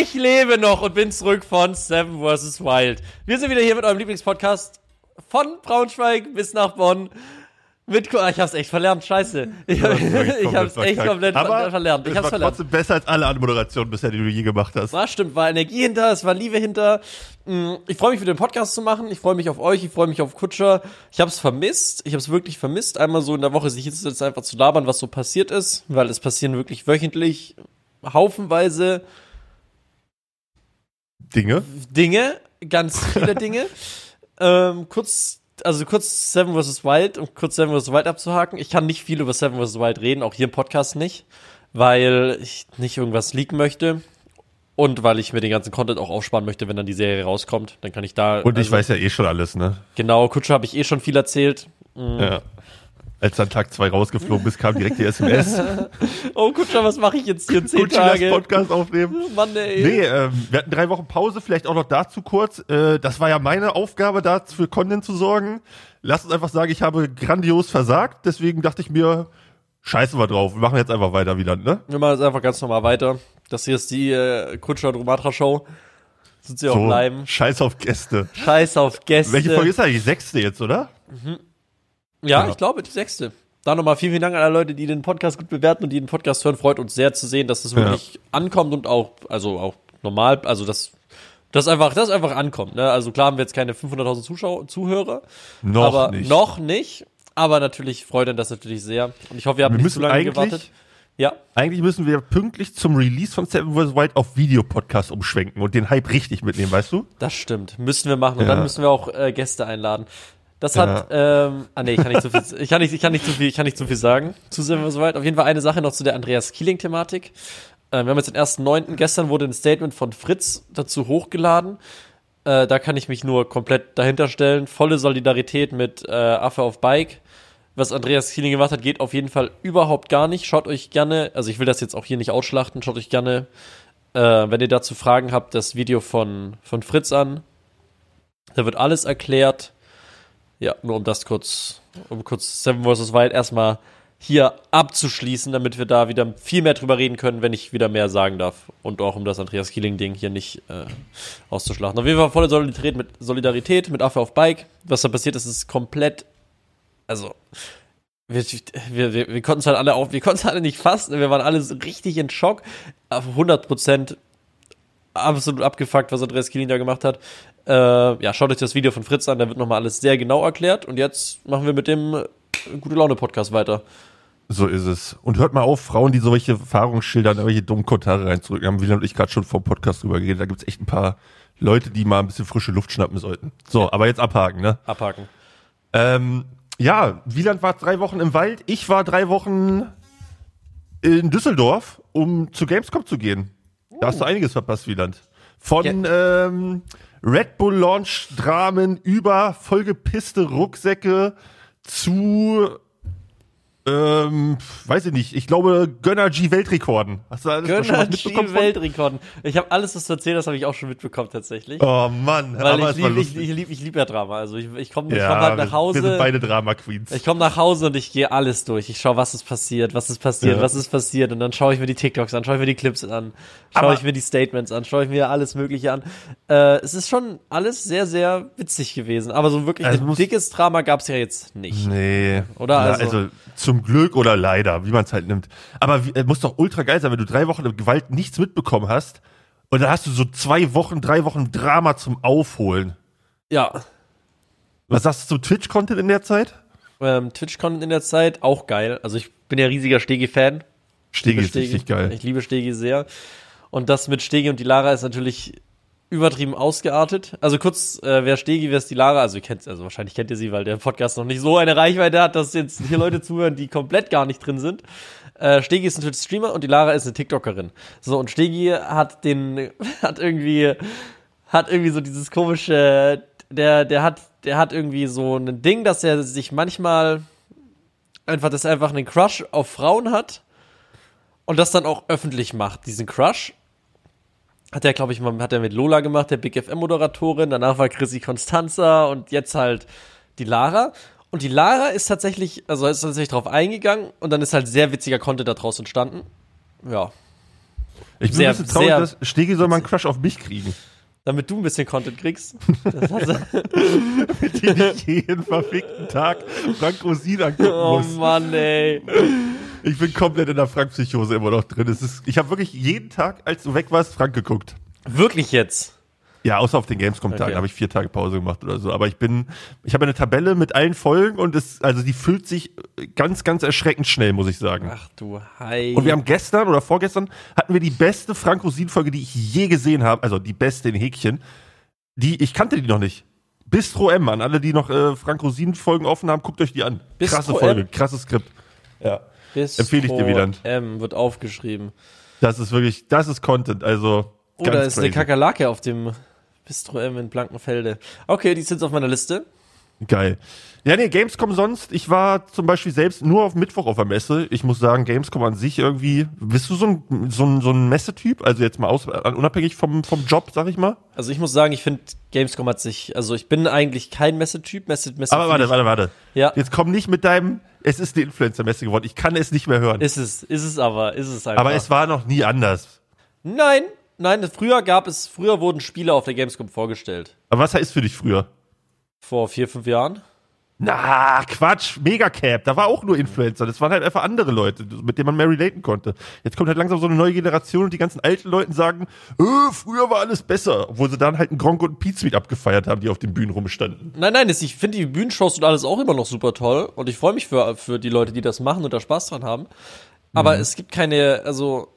Ich lebe noch und bin zurück von Seven vs. Wild. Wir sind wieder hier mit eurem Lieblingspodcast von Braunschweig bis nach Bonn. Mit, ah, ich hab's echt verlernt, scheiße. Ich, hab, ich hab's echt komplett Aber verlernt. Ich es hab's war verlernt. trotzdem besser als alle Anmoderationen bisher, die du je gemacht hast. War stimmt, war Energie hinter, es war Liebe hinter. Mm, Ich freue mich, wieder den Podcast zu machen. Ich freue mich auf euch, ich freue mich auf Kutscher. Ich habe es vermisst. Ich habe es wirklich vermisst, einmal so in der Woche sich jetzt jetzt einfach zu labern, was so passiert ist, weil es passieren wirklich wöchentlich haufenweise Dinge. Dinge, ganz viele Dinge. ähm, kurz, also kurz Seven vs. Wild, um kurz Seven vs. Wild abzuhaken. Ich kann nicht viel über Seven vs. Wild reden, auch hier im Podcast nicht, weil ich nicht irgendwas leaken möchte. Und weil ich mir den ganzen Content auch aufsparen möchte, wenn dann die Serie rauskommt. Dann kann ich da. Und ich also, weiß ja eh schon alles, ne? Genau, Kutscher habe ich eh schon viel erzählt. Mhm. Ja. Als dann Tag zwei rausgeflogen bist, kam direkt die SMS. Oh, Kutscher, was mache ich jetzt hier? Zehn lass Tage. Podcast aufnehmen. Mann, ey. Nee, ähm, wir hatten drei Wochen Pause, vielleicht auch noch dazu kurz. Äh, das war ja meine Aufgabe, da für Content zu sorgen. Lass uns einfach sagen, ich habe grandios versagt. Deswegen dachte ich mir, scheißen wir drauf. Wir machen jetzt einfach weiter wieder, ne? Wir machen jetzt einfach ganz normal weiter. Das hier ist die äh, Kutscher und Romatra Show. Sind sie auch bleiben. scheiß auf Gäste. Scheiß auf Gäste. Welche Folge ist eigentlich? Die sechste jetzt, oder? Ja, Ja. ich glaube, die sechste. Da nochmal vielen, vielen Dank an alle Leute, die den Podcast gut bewerten und die den Podcast hören. Freut uns sehr zu sehen, dass es wirklich ankommt und auch, also auch normal, also dass das einfach, das einfach ankommt. Ne? Also klar haben wir jetzt keine 500.000 Zuschauer, Zuhörer, Noch aber nicht. noch nicht. Aber natürlich freut uns das natürlich sehr. Und ich hoffe, ihr habt Wir nicht zu lange gewartet. Ja, Eigentlich müssen wir pünktlich zum Release von Seven vs. Wild auf Videopodcast umschwenken und den Hype richtig mitnehmen, weißt du? das stimmt. Müssen wir machen. Und Ja. dann müssen wir auch äh, Gäste einladen. Das hat, ähm, ah nee, ich kann nicht zu viel, ich kann nicht, ich kann nicht zu viel, ich kann nicht zu viel sagen. Zu sind wir soweit. Auf jeden Fall eine Sache noch zu der Andreas Keeling-Thematik. Ähm, wir haben jetzt den 1.9. Gestern wurde ein Statement von Fritz dazu hochgeladen. Äh, da kann ich mich nur komplett dahinter stellen. Volle Solidarität mit äh, Affe auf Bike. Was Andreas Keeling gemacht hat, geht auf jeden Fall überhaupt gar nicht. Schaut euch gerne, also ich will das jetzt auch hier nicht ausschlachten, schaut euch gerne, äh, wenn ihr dazu Fragen habt, das Video von, von Fritz an. Da wird alles erklärt. Ja, nur um das kurz, um kurz Seven vs. Wild erstmal hier abzuschließen, damit wir da wieder viel mehr drüber reden können, wenn ich wieder mehr sagen darf. Und auch um das Andreas Keeling-Ding hier nicht äh, auszuschlachten. Auf jeden Fall volle Solidarität mit, Solidarität mit Affe auf Bike. Was da passiert ist, ist komplett. Also. Wir, wir, wir, konnten es halt alle auf, wir konnten es alle nicht fassen. Wir waren alle richtig in Schock. Auf 100 Prozent absolut abgefuckt, was Andreas Keeling da gemacht hat. Äh, ja, schaut euch das Video von Fritz an, da wird nochmal alles sehr genau erklärt. Und jetzt machen wir mit dem äh, Gute Laune Podcast weiter. So ist es. Und hört mal auf, Frauen, die solche Erfahrungen schildern, irgendwelche dummen Kommentare reinzudrücken. Haben Wieland und ich gerade schon vom Podcast drüber geredet. Da gibt's echt ein paar Leute, die mal ein bisschen frische Luft schnappen sollten. So, aber jetzt abhaken, ne? Abhaken. Ähm, ja, Wieland war drei Wochen im Wald. Ich war drei Wochen in Düsseldorf, um zu Gamescom zu gehen. Da hast du einiges verpasst, Wieland. Von ähm, Red Bull Launch Dramen über vollgepisste Rucksäcke zu ähm, weiß ich nicht, ich glaube Gönner G Weltrekorden. Hast du alles Gönner? G? Weltrekorden. Ich habe alles, was du erzählt hast, habe ich auch schon mitbekommen tatsächlich. Oh Mann, Weil aber ich liebe ich, ich lieb, ich lieb ja Drama. Also ich, ich komme ja, komm halt nach Hause. Wir sind beide Drama Queens. Ich komme nach Hause und ich gehe alles durch. Ich schaue, was ist passiert, was ist passiert, Ja. was ist passiert. Und dann schaue ich mir die TikToks an, schaue ich mir die Clips an, schaue ich mir die Statements an, schaue ich mir alles Mögliche an. Äh, es ist schon alles sehr, sehr witzig gewesen. Aber so wirklich Also ein dickes Drama gab es ja jetzt nicht. Nee. Oder? Ja, Also- also, zum Glück oder leider, wie man es halt nimmt. Aber wie, äh, muss doch ultra geil sein, wenn du drei Wochen Gewalt nichts mitbekommen hast und dann hast du so zwei Wochen, drei Wochen Drama zum Aufholen. Ja. Was sagst du zum Twitch-Content in der Zeit? Ähm, Twitch-Content in der Zeit, auch geil. Also ich bin ja riesiger Stegi-Fan. Stegi ist richtig geil. Ich liebe Stegi sehr. Und das mit Stegi und die Lara ist natürlich übertrieben ausgeartet. Also kurz, äh, wer Stegi, wer ist die Lara? Also ihr kennt, also wahrscheinlich kennt ihr sie, weil der Podcast noch nicht so eine Reichweite hat, dass jetzt hier Leute zuhören, die komplett gar nicht drin sind. Äh, Stegi ist ein Twitch-Streamer und die Lara ist eine TikTokerin. So, und Stegi hat den, hat irgendwie, hat irgendwie so dieses komische, der, der hat, der hat irgendwie so ein Ding, dass er sich manchmal einfach, dass er einfach einen Crush auf Frauen hat und das dann auch öffentlich macht, diesen Crush. Hat er, glaube ich, hat er mit Lola gemacht, der Big FM-Moderatorin, danach war Chrissy Constanza und jetzt halt die Lara. Und die Lara ist tatsächlich, also ist tatsächlich drauf eingegangen und dann ist halt sehr witziger Content daraus entstanden. Ja. Ich bin sehr, ein bisschen traurig, dass Stegi soll mal einen Crush auf mich kriegen. Damit du ein bisschen Content kriegst. Damit ich nicht jeden verfickten Tag Frank Rosin angucken oh muss. Oh Mann, ey. Ich bin komplett in der Frank-Psychose immer noch drin. Es ist, ich habe wirklich jeden Tag, als du weg warst, Frank geguckt. Wirklich jetzt? Ja, außer auf den Gamescom-Tagen okay. habe ich vier Tage Pause gemacht oder so. Aber ich bin, ich habe eine Tabelle mit allen Folgen und es, also die füllt sich ganz, ganz erschreckend schnell, muss ich sagen. Ach du Hi. Und wir haben gestern oder vorgestern hatten wir die beste Frank Rosin-Folge, die ich je gesehen habe. Also die beste in Häkchen. Die, ich kannte die noch nicht. Bistro M, an alle, die noch äh, Frank Rosin-Folgen offen haben, guckt euch die an. Bistro Krasse Folge, M? krasses Skript. Ja. Bistro Empfehle ich dir, Wieland. M wird aufgeschrieben. Das ist wirklich, das ist Content, also. Oder ist crazy. eine Kakerlake auf dem Bistro M in Blankenfelde. Okay, die sind auf meiner Liste. Geil. Ja, nee, Gamescom sonst. Ich war zum Beispiel selbst nur auf Mittwoch auf der Messe. Ich muss sagen, Gamescom an sich irgendwie. Bist du so ein, so ein, so ein Messetyp? Also jetzt mal aus, unabhängig vom, vom Job, sag ich mal? Also ich muss sagen, ich finde, Gamescom hat sich, also ich bin eigentlich kein Messetyp. Messe, Messe Aber warte, warte, warte. Ja. Jetzt komm nicht mit deinem, es ist die Influencer-Messe geworden. Ich kann es nicht mehr hören. Ist es, ist es aber, ist es einfach. Aber es war noch nie anders. Nein, nein, früher gab es, früher wurden Spiele auf der Gamescom vorgestellt. Aber was heißt für dich früher? Vor vier, fünf Jahren? Na, Quatsch, Megacap, da war auch nur Influencer. Das waren halt einfach andere Leute, mit denen man mehr relaten konnte. Jetzt kommt halt langsam so eine neue Generation und die ganzen alten Leute sagen, äh, früher war alles besser. Obwohl sie dann halt einen Gronk und einen Pete abgefeiert haben, die auf den Bühnen rumstanden. Nein, nein, ich finde die Bühnenshows und alles auch immer noch super toll. Und ich freue mich für, für die Leute, die das machen und da Spaß dran haben. Aber mhm. es gibt keine, also,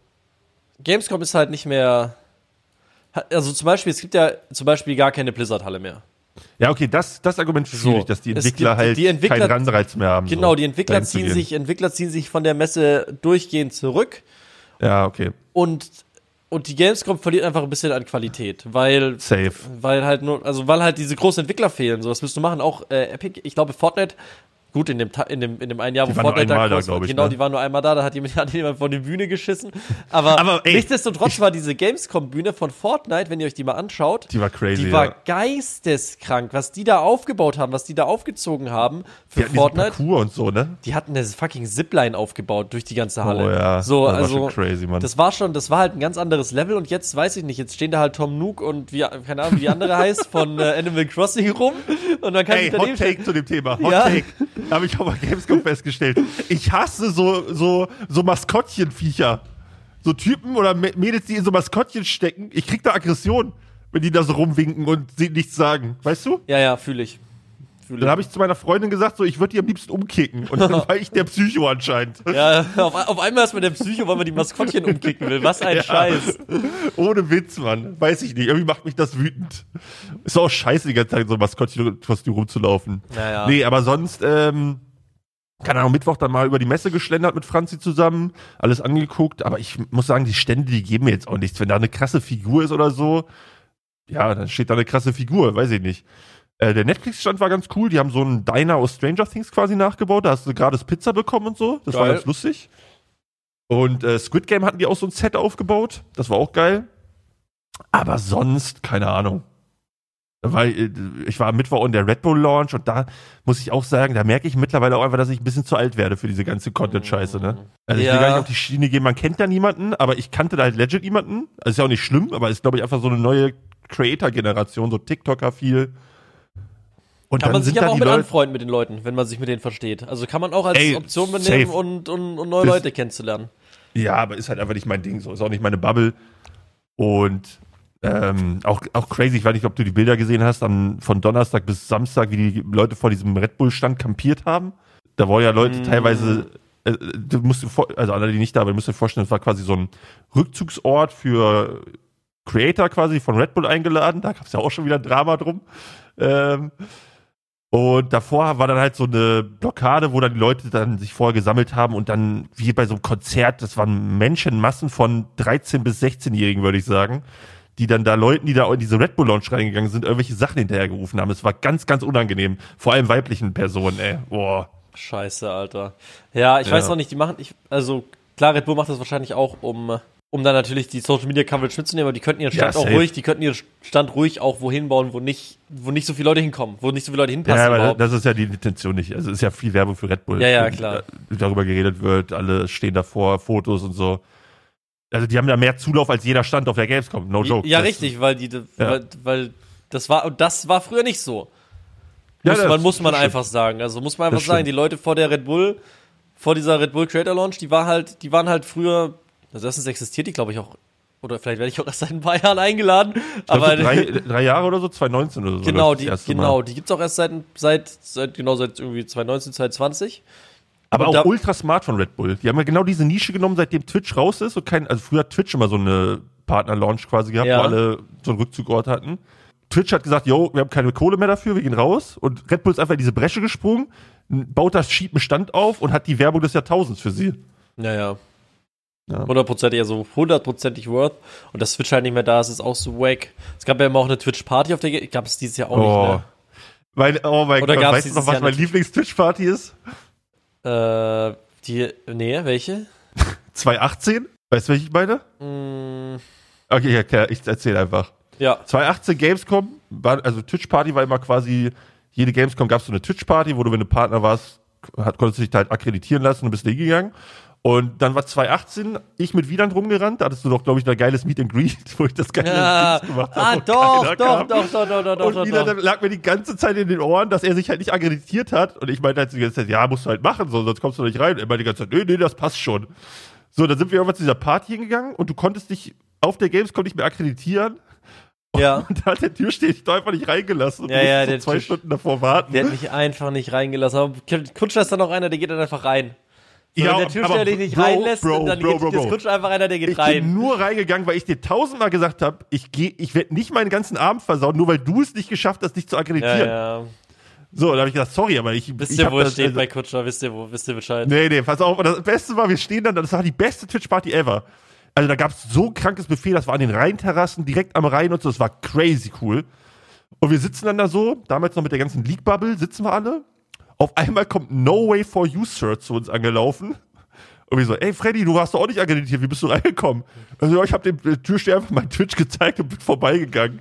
Gamescom ist halt nicht mehr, also zum Beispiel, es gibt ja zum Beispiel gar keine Blizzard-Halle mehr. Ja, okay, das, das Argument ist so, dass die Entwickler halt die Entwickler, keinen Anreiz mehr haben. Genau, so, die Entwickler ziehen sich, Entwickler ziehen sich von der Messe durchgehend zurück. Ja, okay. Und, und die Gamescom verliert einfach ein bisschen an Qualität, weil, Safe. weil halt nur, also weil halt diese großen Entwickler fehlen. So, was müsst du machen? Auch äh, Epic, ich glaube, Fortnite Gut, in dem, in dem, in dem einen Jahr, die wo Fortnite da, da glaube ich. Genau, ne? die waren nur einmal da, da hat jemand, hat jemand von der Bühne geschissen. Aber, Aber ey, nichtsdestotrotz war diese Gamescom-Bühne von Fortnite, wenn ihr euch die mal anschaut, die war crazy. Die war ja. geisteskrank, was die da aufgebaut haben, was die da aufgezogen haben für die Fortnite. Parcours und so, ne? Die hatten eine fucking Zipline aufgebaut durch die ganze Halle. Oh ja. So, das also, war schon crazy, Mann. Das war schon, das war halt ein ganz anderes Level und jetzt weiß ich nicht, jetzt stehen da halt Tom Nook und wie, keine Ahnung, wie die andere heißt, von äh, Animal Crossing rum. Und dann kann Ey, ich Hot Take zu dem Thema. Hot ja. Take. Habe ich auch Games Gamescom festgestellt. Ich hasse so, so, so Maskottchenviecher. So Typen oder Mädels, die in so Maskottchen stecken. Ich krieg da Aggression, wenn die da so rumwinken und sie nichts sagen. Weißt du? Ja, ja, fühle ich. Dann habe ich zu meiner Freundin gesagt, so ich würde die am liebsten umkicken. Und dann war ich der Psycho anscheinend. Ja, auf, auf einmal ist man der Psycho, weil man die Maskottchen umkicken will. Was ein ja. Scheiß. Ohne Witz, Mann. Weiß ich nicht. Irgendwie macht mich das wütend. Ist auch scheiße, die ganze Zeit so Maskottchen rumzulaufen. Naja. Nee, aber sonst, ähm, keine Ahnung, Mittwoch dann mal über die Messe geschlendert mit Franzi zusammen, alles angeguckt, aber ich muss sagen, die Stände, die geben mir jetzt auch nichts. Wenn da eine krasse Figur ist oder so, ja, dann steht da eine krasse Figur, weiß ich nicht. Äh, der Netflix-Stand war ganz cool, die haben so einen Diner aus Stranger Things quasi nachgebaut, da hast du gerade Pizza bekommen und so, das geil. war ganz lustig. Und äh, Squid Game hatten die auch so ein Set aufgebaut, das war auch geil. Aber sonst, keine Ahnung. Weil äh, ich war am Mittwoch in der Red Bull Launch und da muss ich auch sagen, da merke ich mittlerweile auch einfach, dass ich ein bisschen zu alt werde für diese ganze Content-Scheiße, ne? Also ich will gar nicht auf die Schiene gehen, man kennt da niemanden, aber ich kannte da halt legit niemanden. Also ist ja auch nicht schlimm, aber ist, glaube ich, einfach so eine neue Creator-Generation, so TikToker viel. Und kann man sich aber auch mit Leute anfreunden mit den Leuten, wenn man sich mit denen versteht. Also kann man auch als Ey, Option benehmen und, und, und, neue das, Leute kennenzulernen. Ja, aber ist halt einfach nicht mein Ding, so ist auch nicht meine Bubble. Und ähm, auch, auch crazy, ich weiß nicht, ob du die Bilder gesehen hast, an, von Donnerstag bis Samstag, wie die Leute vor diesem Red Bull-Stand kampiert haben. Da wollen ja Leute mm. teilweise, äh, du musst also alle, die nicht da waren, musst dir vorstellen, das war quasi so ein Rückzugsort für Creator quasi von Red Bull eingeladen. Da gab es ja auch schon wieder Drama drum. Ähm, und davor war dann halt so eine Blockade, wo dann die Leute dann sich vorher gesammelt haben und dann, wie bei so einem Konzert, das waren Menschenmassen von 13 bis 16-Jährigen, würde ich sagen, die dann da Leuten, die da in diese Red Bull Lounge reingegangen sind, irgendwelche Sachen hinterhergerufen haben. Es war ganz, ganz unangenehm. Vor allem weiblichen Personen, ey. Boah. Scheiße, Alter. Ja, ich ja. weiß noch nicht, die machen, ich, also klar, Red Bull macht das wahrscheinlich auch, um, um dann natürlich die Social Media Coverage mitzunehmen, aber die könnten ihren Stand ja, auch ruhig, die könnten ihren Stand ruhig auch wohin bauen, wo nicht, wo nicht so viele Leute hinkommen, wo nicht so viele Leute hinpassen. Ja, aber überhaupt. das ist ja die Intention nicht. Also es ist ja viel Werbung für Red Bull. Ja, ja, klar. Darüber geredet wird, alle stehen davor, Fotos und so. Also die haben da mehr Zulauf als jeder Stand auf der Gamescom. No joke. Ja, Das- richtig, weil die, Ja. weil, weil das war, und das war früher nicht so. Ja, muss das- man, muss man stimmt. einfach sagen. Also muss man einfach Das sagen, stimmt. die Leute vor der Red Bull, vor dieser Red Bull Creator Launch, die war halt, die waren halt früher, also erstens existiert die, glaube ich, auch, oder vielleicht werde ich auch erst seit ein paar Jahren eingeladen. Ich aber so drei, drei Jahre oder so, 2019 oder so. genau, die, Mal. genau, die gibt's auch erst seit, seit, seit, genau, seit irgendwie 2019, 2020. Aber Und auch ultra smart von Red Bull. Die haben ja genau diese Nische genommen, seitdem Twitch raus ist. Und kein, also früher hat Twitch immer so eine Partner-Launch quasi gehabt, Ja. wo alle so einen Rückzugort hatten. Twitch hat gesagt, yo, wir haben keine Kohle mehr dafür, wir gehen raus. Und Red Bull ist einfach in diese Bresche gesprungen, baut das Sheet Stand auf und hat die Werbung des Jahrtausends für sie. Naja. Ja. Hundertprozentig, also hundertprozentig worth. Und das Twitch halt nicht mehr da ist, ist auch so wack. Es gab ja immer auch eine Twitch-Party auf der, gab es dieses Jahr auch Oh. nicht, ne? Mein, oh mein Oder Gott, weißt du noch, was Jahr mein? Lieblings-Twitch-Party ist? Äh, die, nee, welche? 2018? Weißt du, welche ich meine? Mm, Okay, ja, klar, ich erzähle einfach. ja, 2018 Gamescom, war, also Twitch-Party war immer quasi, jede Gamescom gab es so eine Twitch-Party, wo du, wenn du Partner warst, hat, konntest du dich halt akkreditieren lassen und bist hingegangen. Und dann war 2018 ich mit Wieland rumgerannt, da hattest du doch, glaube ich, ein geiles Meet and Greet, wo ich das geile ja. Dings gemacht habe. Ah, doch, doch, doch, doch, doch, doch, doch, Und doch, Wieland doch. lag mir die ganze Zeit in den Ohren, dass er sich halt nicht akkreditiert hat. Und ich meinte halt die ganze Zeit, ja, musst du halt machen, so, sonst kommst du nicht rein. Er meinte die ganze Zeit, nee, nee, das passt schon. So, dann sind wir irgendwann zu dieser Party hingegangen und du konntest dich auf der Gamescom nicht mehr akkreditieren. Ja. Und da hat der Türsteher dich da einfach nicht reingelassen. Und Ja, ja, musstest der so zwei Tür- Stunden davor warten. Der hat mich einfach nicht reingelassen. Aber Kutscher ist dann auch einer, der geht dann einfach rein. So, Ja, der Türsteher aber dich nicht Bro, reinlässt, Bro, dann Bro, geht Bro, Bro. Einfach einer, der geht ich rein. bin nur reingegangen, weil ich dir tausendmal gesagt habe, ich gehe, ich werde nicht meinen ganzen Abend versauen, nur weil du es nicht geschafft hast, dich zu Ja, akkreditieren. ja. So, da habe ich gesagt, sorry, aber ich, Wisst ich ihr, wo es steht also- bei Kutscher? Wisst ihr, wo, wisst ihr Bescheid? Nee, nee, pass auf. Und das Beste war, wir stehen dann, das war die beste Twitch-Party ever. Also da gab es so ein krankes Buffet, das war an den Rheinterrassen, direkt am Rhein und so, das war crazy cool. Und wir sitzen dann da so, damals noch mit der ganzen League-Bubble, sitzen wir alle. Auf einmal kommt No Way for You Sir zu uns angelaufen. Und wir so, ey Freddy, du warst doch auch nicht akkreditiert, wie bist du reingekommen? Also ja, ich habe dem äh, Türsteher einfach mein Twitch gezeigt und bin vorbeigegangen.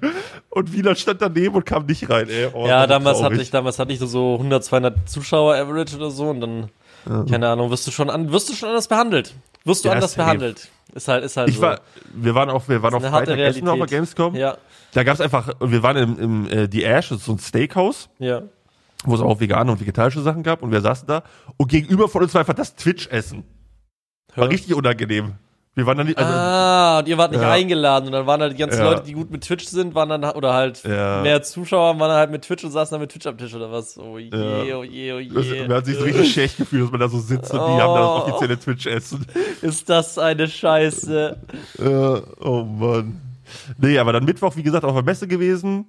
Und Wieland stand daneben und kam nicht rein, ey. Oh, Ja, damals traurig. hatte ich, damals hatte ich so 100, 200 Zuschauer Average oder so und dann, keine Ahnung, wirst du schon an, wirst du schon anders behandelt. Wirst du Ja, anders behandelt. Ist halt, ist halt Ich so. war, wir waren auf, wir waren auf Freitag essen auf der. Gamescom. Ja, Da gab es einfach, wir waren im, im äh, The Ash, das ist so ein Steakhouse, ja. Wo es auch vegane und vegetarische Sachen gab und wir saßen da und gegenüber von uns war einfach das Twitch-Essen. War Hör. richtig unangenehm. Wir waren dann nicht, also, ah, und ihr wart nicht Ja. eingeladen und dann waren halt die ganzen Ja. Leute, die gut mit Twitch sind, waren dann, oder halt Ja. mehr Zuschauer, waren dann halt mit Twitch und saßen dann mit Twitch am Tisch oder was. Oh je, Ja. oh je, oh das, je. man hat sich so richtig schlecht gefühlt, dass man da so sitzt und die Oh. haben da das offizielle Twitch-Essen. Ist das eine Scheiße. Ja, oh Mann. Nee, aber dann Mittwoch, wie gesagt, auf der Messe gewesen.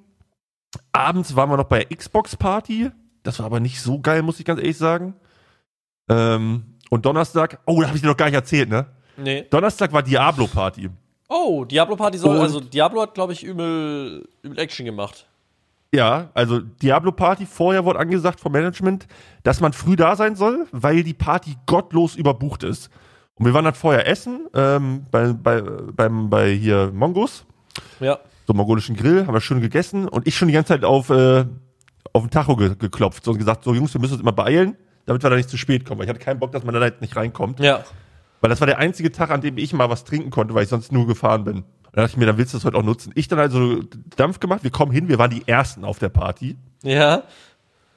Abends waren wir noch bei der Xbox-Party. Das war aber nicht so geil, muss ich ganz ehrlich sagen. Ähm, und Donnerstag, oh, da habe ich dir noch gar nicht erzählt, ne? Nee. Donnerstag war Diablo-Party. Oh, Diablo Party soll, Und- also Diablo hat, glaube ich, übel, übel Action gemacht. Ja, also Diablo-Party, vorher wurde angesagt vom Management, dass man früh da sein soll, weil die Party gottlos überbucht ist. Und wir waren dann vorher essen, ähm, bei, bei, beim, bei hier Mongos, Ja. so mongolischen Grill, haben wir schön gegessen und ich schon die ganze Zeit auf, äh, auf den Tacho ge geklopft und gesagt, so Jungs, wir müssen uns immer beeilen, damit wir da nicht zu spät kommen, weil ich hatte keinen Bock, dass man da halt nicht reinkommt. Ja. Weil das war der einzige Tag, an dem ich mal was trinken konnte, weil ich sonst nur gefahren bin. Und da dachte ich mir, dann willst du das heute auch nutzen. Ich dann also Dampf gemacht, wir kommen hin, wir waren die Ersten auf der Party. Ja.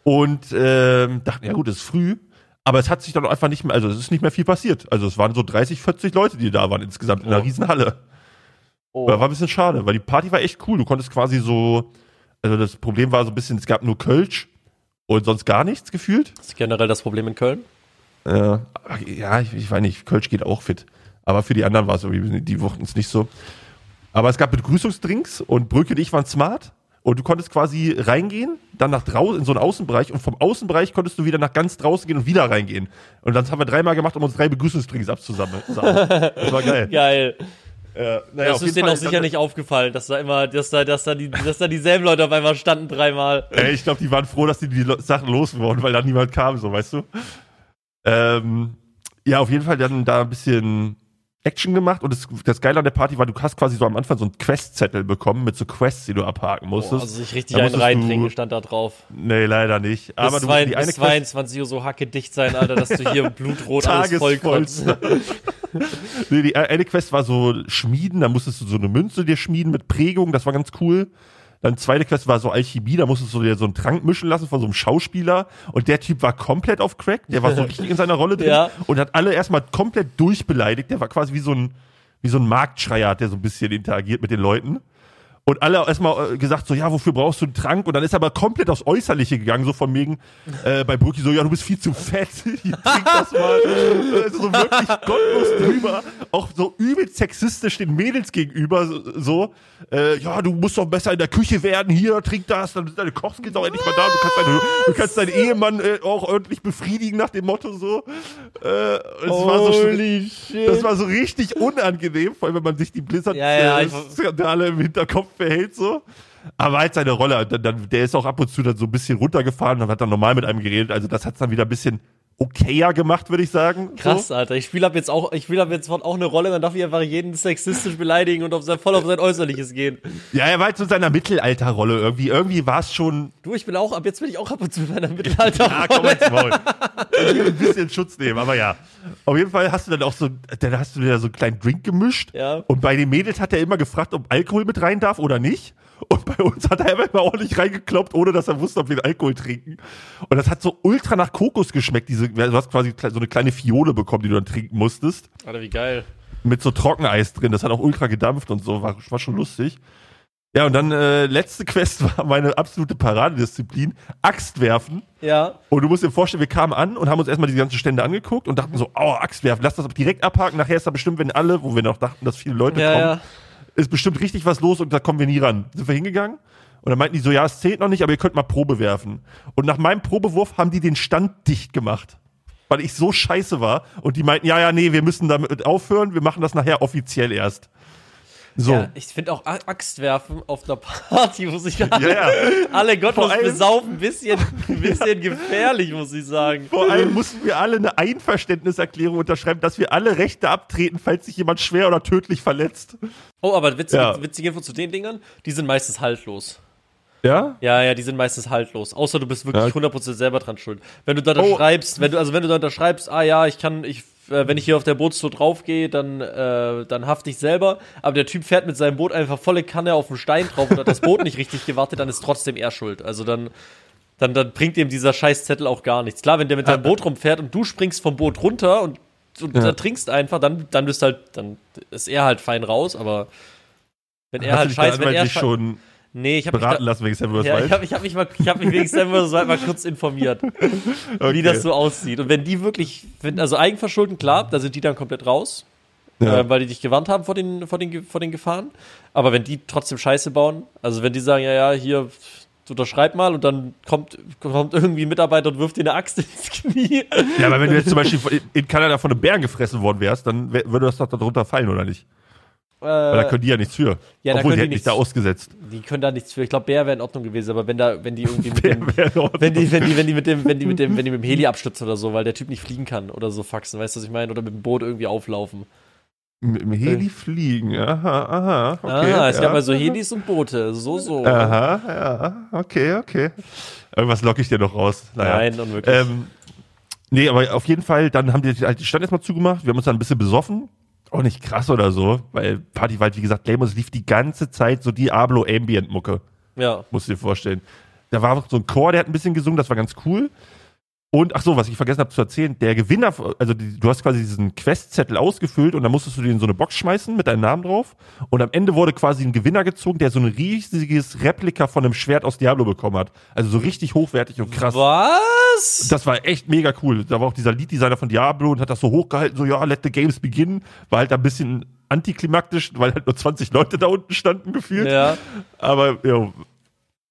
Und ähm, dachten, ja gut, es ist früh. Aber es hat sich dann einfach nicht mehr, also es ist nicht mehr viel passiert. Also es waren so 30, 40 Leute, die da waren insgesamt in einer Oh. riesen Halle. Oh. War ein bisschen schade, weil die Party war echt cool. Du konntest quasi so, also das Problem war so ein bisschen, es gab nur Kölsch und sonst gar nichts gefühlt. Das ist generell das Problem in Köln. Äh, ja, ich, ich weiß nicht, Kölsch geht auch fit. Aber für die anderen war es irgendwie, die wollten es nicht so. Aber es gab Begrüßungsdrinks und Brücke und ich waren smart. Und du konntest quasi reingehen, dann nach draußen in so einen Außenbereich und vom Außenbereich konntest du wieder nach ganz draußen gehen und wieder reingehen. Und das haben wir dreimal gemacht, um uns drei Begrüßungsdrinks abzusammeln. Das war geil. Geil. Äh, naja, das ist denen auch sicher nicht aufgefallen, dass da immer, dass da, dass da die, dass da dieselben Leute auf einmal standen dreimal. Ey, ich glaube, die waren froh, dass die die Sachen loswurden, weil da niemand kam, so, weißt du? Ähm, ja, auf jeden Fall dann da ein bisschen Action gemacht und das, das Geile an der Party war, du hast quasi so am Anfang so einen Questzettel bekommen mit so Quests, die du abhaken Boah, musstest. also sich richtig einen reintrinken stand da drauf. nee, leider nicht. Aber bis, du zwei, die eine bis Quest 22 Uhr so hacke dicht sein, Alter, dass du hier blutrot alles voll. nee, die eine Quest war so Schmieden, da musstest du so eine Münze dir schmieden mit Prägung, das war ganz cool. Dann zweite Quest war so Alchemie, da musstest du dir so einen Trank mischen lassen von so einem Schauspieler. Und der Typ war komplett auf Crack, der war so richtig in seiner Rolle drin Ja. und hat alle erstmal komplett durchbeleidigt. Der war quasi wie so ein, wie so ein Marktschreier, hat der so ein bisschen interagiert mit den Leuten. Und alle erstmal äh, gesagt so, ja, wofür brauchst du einen Trank? Und dann ist er aber komplett aufs Äußerliche gegangen, so von wegen, äh, bei Brookie so, ja, du bist viel zu fett, Hier, trink das mal. also so wirklich gottlos drüber, auch so übel sexistisch den Mädels gegenüber, so, äh, ja, du musst doch besser in der Küche werden, hier, trink das, dann sind deine Kochskills auch endlich mal da, du kannst, deine, du kannst deinen Ehemann äh, auch ordentlich befriedigen nach dem Motto so. Äh, es war so shit. das war so richtig unangenehm, vor allem wenn man sich die Blizzard Ja, ja, äh, ich- im Hinterkopf behält so. Aber halt seine Rolle, dann, dann, der ist auch ab und zu dann so ein bisschen runtergefahren und hat dann normal mit einem geredet. Also das hat's dann wieder ein bisschen okayer gemacht, würde ich sagen. Krass, So. Alter. Ich spiele ab jetzt auch, ich spiele ab jetzt auch eine Rolle, dann darf ich einfach jeden sexistisch beleidigen und auf sein, voll auf sein Äußerliches gehen. Ja, er war halt so in seiner Mittelalterrolle irgendwie. Irgendwie war es schon. Du, ich bin auch, ab jetzt bin ich auch ab und zu in meiner Mittelalter. Ah, komm ins Maul. Ich will ein bisschen Schutz nehmen, aber ja. Auf jeden Fall hast du dann auch so, dann hast du dir so einen kleinen Drink gemischt. Ja. Und bei den Mädels hat er immer gefragt, ob Alkohol mit rein darf oder nicht. Und bei uns hat er immer mal ordentlich reingekloppt, ohne dass er wusste, ob wir Alkohol trinken. Und das hat so ultra nach Kokos geschmeckt. Diese, du hast quasi so eine kleine Fiole bekommen, die du dann trinken musstest. Alter, wie geil. Mit so Trockeneis drin. Das hat auch ultra gedampft und so. War, war schon lustig. Ja, und dann äh, letzte Quest war meine absolute Paradedisziplin. Axt werfen. Ja. Und du musst dir vorstellen, wir kamen an und haben uns erstmal die ganzen Stände angeguckt und dachten so, oh, Axt werfen, lass das direkt abhaken. Nachher ist da bestimmt, wenn alle, wo wir noch dachten, dass viele Leute Ja, kommen, ja. ist bestimmt richtig was los und da kommen wir nie ran. Sind wir hingegangen und dann meinten die so, ja, es zählt noch nicht, aber ihr könnt mal Probe werfen. Und nach meinem Probewurf haben die den Stand dicht gemacht. Weil ich so scheiße war und die meinten, ja, ja, nee, wir müssen damit aufhören, wir machen das nachher offiziell erst. So. Ja, ich finde auch Axtwerfen auf einer Party, muss ich alle, Ja, ja. alle gottlos besaufen, bisschen, bisschen gefährlich, muss ich sagen. Vor allem mussten wir alle eine Einverständniserklärung unterschreiben, dass wir alle Rechte abtreten, falls sich jemand schwer oder tödlich verletzt. Oh, aber witzige, Ja. witzige Info zu den Dingern, die sind meistens haltlos. Ja? Ja, ja, die sind meistens haltlos. Außer du bist wirklich Ja. 100% selber dran schuld. Wenn du da Oh. schreibst, wenn du, also wenn du da unterschreibst, ah ja, ich kann, ich, äh, wenn ich hier auf der Bootstour draufgehe, dann, äh, dann hafte ich selber. Aber der Typ fährt mit seinem Boot einfach volle Kanne auf den Stein drauf und hat das Boot nicht richtig gewartet, dann ist trotzdem er schuld. Also dann, dann, dann bringt ihm dieser Scheißzettel auch gar nichts. Klar, wenn der mit seinem Boot rumfährt und du springst vom Boot runter und, und Ja. da trinkst einfach, dann, dann bist halt, dann ist er halt fein raus, aber wenn er halt scheiße, wenn er schon Nee, ich habe mich beraten lassen wegen Sam vs. ja, Wild? ich habe ich hab mich, mal- ich hab mich wegen Sam vs. Wild mal kurz informiert, Okay. wie das so aussieht. Und wenn die wirklich, wenn, also Eigenverschulden, klar, da sind die dann komplett raus, Ja. äh, weil die dich gewarnt haben vor den, vor, den, vor den Gefahren. Aber wenn die trotzdem Scheiße bauen, also wenn die sagen, ja, ja, hier, unterschreib mal und dann kommt, kommt irgendwie ein Mitarbeiter und wirft dir eine Axt ins Knie. Ja, aber wenn du jetzt zum Beispiel in- Kanada von einem Bären gefressen worden wärst, dann würde das doch darunter fallen, oder nicht? Weil da Äh, können die ja nichts für. ja, Obwohl, die hätten nichts- da ausgesetzt. die können da nichts für. Ich glaube, Bär wäre in Ordnung gewesen, aber wenn da, wenn die irgendwie mit dem, wenn die, wenn die, wenn die mit dem, wenn die mit dem, wenn die mit dem Heli abstürzen oder so, weil der Typ nicht fliegen kann oder so faxen, weißt du, was ich meine? Oder mit dem Boot irgendwie auflaufen. Mit dem Heli fliegen, aha, aha, okay. ah, es ja. gab also Helis und Boote, so, so. Aha, ja, okay, okay. Irgendwas locke ich dir noch raus. Naja. Nein, unmöglich. Ähm, nee, aber auf jeden Fall, dann haben die halt die Stadt erstmal zugemacht. Wir haben uns dann ein bisschen besoffen. Auch nicht krass oder so, weil Party war halt, wie gesagt, lame. Es lief die ganze Zeit so Diablo Ambient Mucke. ja. musst du dir vorstellen. Da war so ein Chor, der hat ein bisschen gesungen, das war ganz cool. Und ach so, was ich vergessen habe zu erzählen, der Gewinner, also die, du hast quasi diesen Questzettel ausgefüllt und dann musstest du den in so eine Box schmeißen mit deinem Namen drauf. Und am Ende wurde quasi ein Gewinner gezogen, der so ein riesiges Replika von einem Schwert aus Diablo bekommen hat. Also so richtig hochwertig und krass. Was? Das war echt mega cool. Da war auch dieser Lead-Designer von Diablo und hat das so hochgehalten, so ja, let the games begin. War halt ein bisschen antiklimaktisch, weil halt nur 20 Leute da unten standen gefühlt. Ja. Aber ja,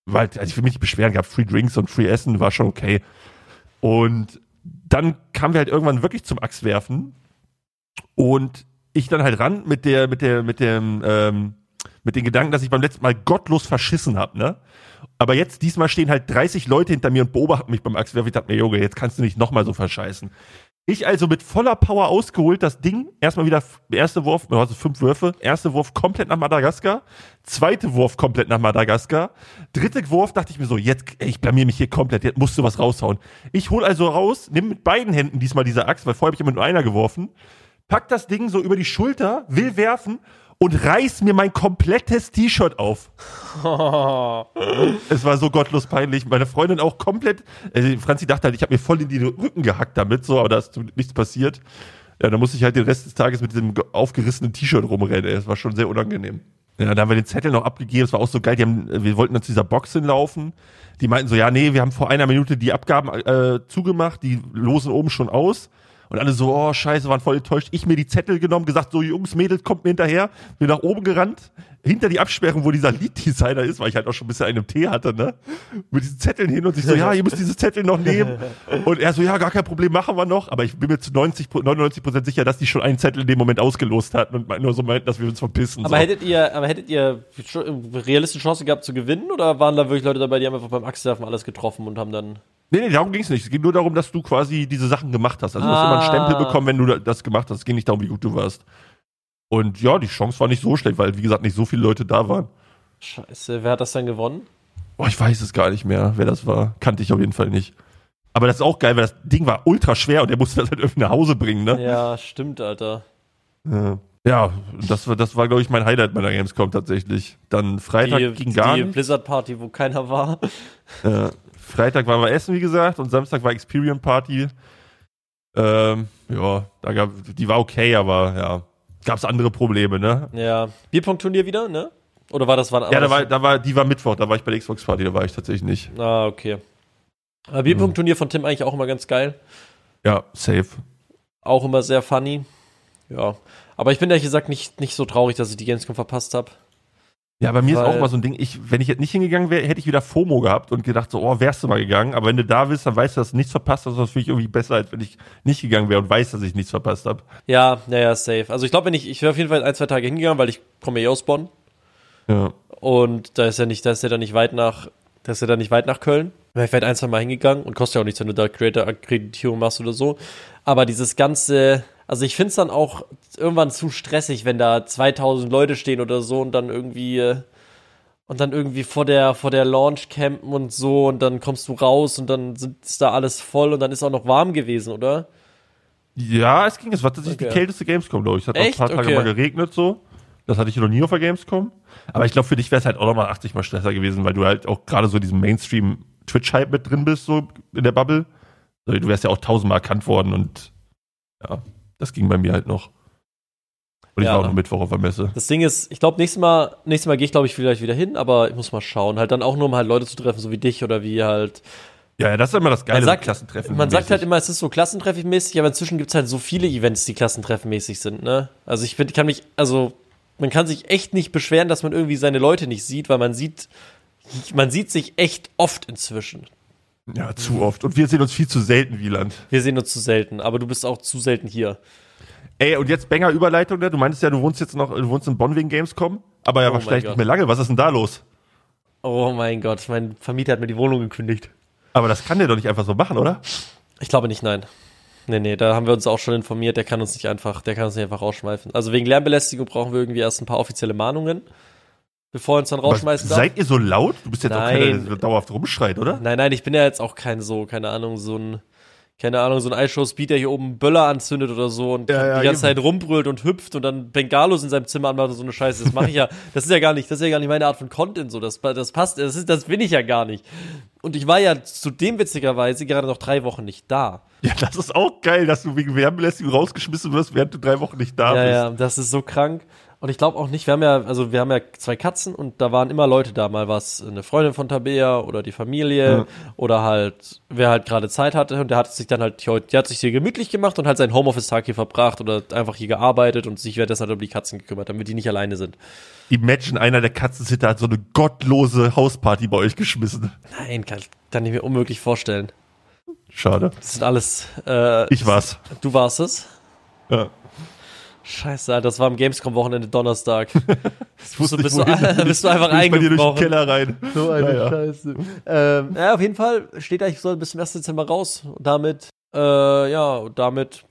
war halt, also ich will mich nicht beschweren, gab Free Drinks und Free Essen, war schon okay. Und dann kamen wir halt irgendwann wirklich zum Achswerfen und ich dann halt ran mit der, mit der, mit dem, ähm, mit den Gedanken, dass ich beim letzten Mal gottlos verschissen habe, ne? Aber jetzt, diesmal stehen halt 30 Leute hinter mir und beobachten mich beim Achswerfen. Ich dachte mir, Junge, jetzt kannst du nicht nochmal so verscheißen. Ich also mit voller Power ausgeholt, das Ding, erstmal wieder, erste Wurf, hast fünf Würfe, erste Wurf komplett nach Madagaskar, zweite Wurf komplett nach Madagaskar, dritte Wurf dachte ich mir so, jetzt, ey, ich blamier mich hier komplett, jetzt musst du was raushauen. Ich hol also raus, nimm mit beiden Händen diesmal diese Axt, weil vorher habe ich immer nur einer geworfen, packt das Ding so über die Schulter, will werfen und reißt mir mein komplettes T-Shirt auf. es war so gottlos peinlich. Meine Freundin auch komplett. Äh, Franzi dachte halt, ich habe mir voll in die Rücken gehackt damit, so, aber da ist nichts passiert. Ja, da musste ich halt den Rest des Tages mit diesem aufgerissenen T-Shirt rumrennen. Es war schon sehr unangenehm. Ja, da haben wir den Zettel noch abgegeben. Es war auch so geil. Haben, wir wollten dann zu dieser Box hinlaufen. Die meinten so, ja, nee, wir haben vor einer Minute die Abgaben äh, zugemacht. Die losen oben schon aus. Und alle so, oh scheiße, waren voll enttäuscht. Ich mir die Zettel genommen, gesagt, so Jungs, Mädels, kommt mir hinterher. Bin nach oben gerannt, hinter die Absperrung, wo dieser Lead-Designer ist, weil ich halt auch schon ein bisschen einen Tee hatte, ne? Mit diesen Zetteln hin und ich so, ja, ihr müsst diese Zettel noch nehmen. Und er so, ja, gar kein Problem, machen wir noch. Aber ich bin mir zu 90, 99 Prozent sicher, dass die schon einen Zettel in dem Moment ausgelost hatten und nur so meinten, dass wir uns verpissen. Aber so. hättet ihr, aber hättet ihr realistische Chance gehabt zu gewinnen oder waren da wirklich Leute dabei, die haben einfach beim Achselwerfen alles getroffen und haben dann Nee, nee, darum ging es nicht. Es ging nur darum, dass du quasi diese Sachen gemacht hast. Also du hast immer einen Stempel ah. bekommen, wenn du das gemacht hast. Es ging nicht darum, wie gut du warst. Und ja, die Chance war nicht so schlecht, weil, wie gesagt, nicht so viele Leute da waren. Scheiße, wer hat das dann gewonnen? Boah, ich weiß es gar nicht mehr, wer das war. Kannte ich auf jeden Fall nicht. Aber das ist auch geil, weil das Ding war ultra schwer und der musste das halt irgendwie nach Hause bringen, ne? Ja, stimmt, Alter. Ja. Ja, das war, das war glaube ich, mein Highlight meiner Gamescom tatsächlich. Dann Freitag die, ging gar nicht. Die Blizzard-Party, wo keiner war. Ja, Freitag waren wir essen, wie gesagt, und Samstag war Experience Party. Ähm, ja, da gab, die war okay, aber ja, gab es andere Probleme, ne? Ja. Bierpunkt-Turnier wieder, ne? Oder war das wann? Ja, da war, da war, die war Mittwoch, da war ich bei der Xbox Party, da war ich tatsächlich nicht. Ah, okay. Aber Bierpunkt-Turnier von Tim eigentlich auch immer ganz geil. Ja, safe. Auch immer sehr funny. Ja. Aber ich bin ehrlich gesagt nicht, nicht so traurig, dass ich die Gamescom verpasst habe. Ja, bei mir Weil, ist auch mal so ein Ding, ich, wenn ich jetzt nicht hingegangen wäre, hätte ich wieder FOMO gehabt und gedacht, so, oh, wärst du mal gegangen. Aber wenn du da bist, dann weißt du, dass du nichts verpasst hast. Das ist natürlich irgendwie besser, als wenn ich nicht gegangen wäre und weiß, dass ich nichts verpasst habe. Ja, naja, safe. Also ich glaube, wenn ich, ich wäre auf jeden Fall ein, zwei Tage hingegangen, weil ich komme ja aus Bonn. Ja. Und da ist ja nicht, da ist ja dann nicht weit nach, da ist ja dann nicht weit nach Köln. Wäre ich vielleicht ein, zwei Mal hingegangen und kostet ja auch nichts, wenn du da Creator-Akkreditierung machst oder so. Aber dieses ganze, also ich finde es dann auch irgendwann zu stressig, wenn da 2000 Leute stehen oder so und dann irgendwie äh, und dann irgendwie vor der vor der Launch campen und so und dann kommst du raus und dann ist da alles voll und dann ist auch noch warm gewesen, oder? Ja, es ging. Es war tatsächlich okay. die kälteste Gamescom, glaube ich. Es hat Echt? auch ein paar Tage okay. mal geregnet so. Das hatte ich noch nie auf der Gamescom. Aber ich glaube, für dich wäre es halt auch nochmal 80 mal stresser gewesen, weil du halt auch gerade so diesen Mainstream Twitch-Hype mit drin bist, so in der Bubble. Du wärst ja auch tausendmal erkannt worden und ja, das ging bei mir halt noch. Und ich ja. war auch noch Mittwoch auf der Messe. Das Ding ist, ich glaube, nächstes Mal, nächstes Mal gehe ich, glaube ich, vielleicht wieder hin, aber ich muss mal schauen. Halt dann auch nur, um halt Leute zu treffen, so wie dich oder wie halt. Ja, ja das ist immer das Geile, man sagt, Klassentreffen. Man sagt halt immer, es ist so Klassentreffenmäßig, aber inzwischen gibt es halt so viele Events, die Klassentreffenmäßig sind, ne? Also ich finde, kann mich, also man kann sich echt nicht beschweren, dass man irgendwie seine Leute nicht sieht, weil man sieht, man sieht sich echt oft inzwischen. Ja, zu oft. Und wir sehen uns viel zu selten, Wieland. Wir sehen uns zu selten, aber du bist auch zu selten hier. Ey, und jetzt Banger Überleitung, ne? Du meintest ja, du wohnst jetzt noch, du wohnst in Bonn wegen Gamescom, aber ja oh wahrscheinlich nicht mehr lange. Was ist denn da los? Oh mein Gott, mein Vermieter hat mir die Wohnung gekündigt. Aber das kann der doch nicht einfach so machen, oder? Ich glaube nicht, nein. Nee, nee, da haben wir uns auch schon informiert, der kann uns nicht einfach, der kann uns nicht einfach rausschmeißen. Also wegen Lärmbelästigung brauchen wir irgendwie erst ein paar offizielle Mahnungen, bevor er uns dann rausschmeißen darf. Seid ihr so laut? Du bist jetzt nein. auch keiner, der dauerhaft rumschreit, oder? Nein, nein, ich bin ja jetzt auch kein so, keine Ahnung, so ein keine Ahnung, so ein iShow-Speed, der hier oben Böller anzündet oder so und ja, ja, die ganze eben. Zeit rumbrüllt und hüpft und dann Bengalos in seinem Zimmer anmacht und so eine Scheiße. Das mache ich ja, das ist ja gar nicht, das ist ja gar nicht meine Art von Content so. Das, das passt, das ist, das bin ich ja gar nicht. Und ich war ja zudem witzigerweise gerade noch drei Wochen nicht da. Ja, das ist auch geil, dass du wegen Wärmebelästigung rausgeschmissen wirst, während du drei Wochen nicht da ja, bist. Ja, das ist so krank. Und ich glaube auch nicht, wir haben ja, also wir haben ja zwei Katzen und da waren immer Leute da, mal was eine Freundin von Tabea oder die Familie ja. oder halt, wer halt gerade Zeit hatte und der hat sich dann halt, der hat sich hier gemütlich gemacht und halt seinen Homeoffice-Tag hier verbracht oder einfach hier gearbeitet und sich währenddessen halt um die Katzen gekümmert, damit die nicht alleine sind. Imagine, einer der Katzensitter hat so eine gottlose Hausparty bei euch geschmissen. Nein, kann, kann ich mir unmöglich vorstellen. Schade. Das sind alles. Äh, ich war's. Du warst es? Ja. Scheiße, Alter, das war am Gamescom-Wochenende Donnerstag. Das bist, du, bist, du, bist du einfach eingebrochen. bei dir durch den Keller rein. So eine naja. Scheiße. Ähm, ja, auf jeden Fall steht da, ich soll bis zum 1. Dezember raus. Und damit, äh, ja, damit,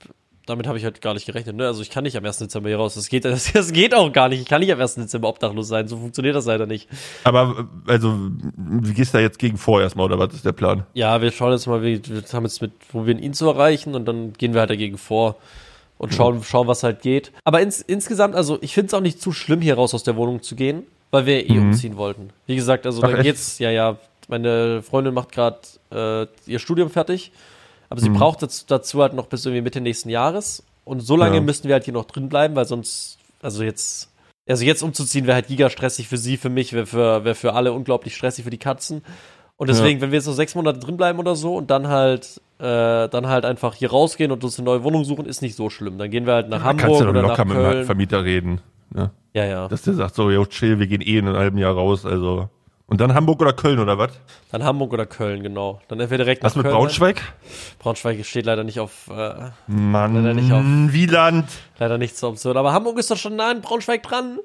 damit habe ich halt gar nicht gerechnet. Ne? Also ich kann nicht am 1. Dezember hier raus. Das geht, das, das geht auch gar nicht. Ich kann nicht am 1. Dezember obdachlos sein. So funktioniert das leider nicht. Aber, also, wie gehst du da jetzt gegen vor erstmal, oder was ist der Plan? Ja, wir schauen jetzt mal, wie, wir haben jetzt mit, wo wir ihn zu erreichen und dann gehen wir halt dagegen vor. Und schauen, schauen was halt geht. Aber ins, insgesamt, also ich finde es auch nicht zu schlimm, hier raus aus der Wohnung zu gehen, weil wir eh mhm. umziehen wollten. Wie gesagt, also Ach, dann geht's, ja, ja, meine Freundin macht gerade äh, ihr Studium fertig, aber sie mhm. braucht dazu, dazu, halt noch bis irgendwie Mitte nächsten Jahres. Und so lange ja. müssten wir halt hier noch drin bleiben, weil sonst, also jetzt, also jetzt umzuziehen wäre halt giga stressig für sie, für mich, wäre für, wär für alle unglaublich stressig für die Katzen. Und deswegen, ja. wenn wir jetzt noch sechs Monate drin bleiben oder so und dann halt, äh, dann halt einfach hier rausgehen und uns eine neue Wohnung suchen, ist nicht so schlimm. Dann gehen wir halt nach ja, Hamburg kannst du oder locker nach Köln. mit dem Vermieter reden. Ne? Ja, ja. Dass der sagt so, yo, chill, wir gehen eh in einem halben Jahr raus, also. Und dann Hamburg oder Köln oder was? Dann Hamburg oder Köln, genau. Dann entweder direkt was nach Köln. Mit Braunschweig? Braunschweig steht leider nicht auf. Äh, Mann, leider nicht auf, Wieland. Leider nicht so Option. Aber Hamburg ist doch schon nah an Braunschweig dran.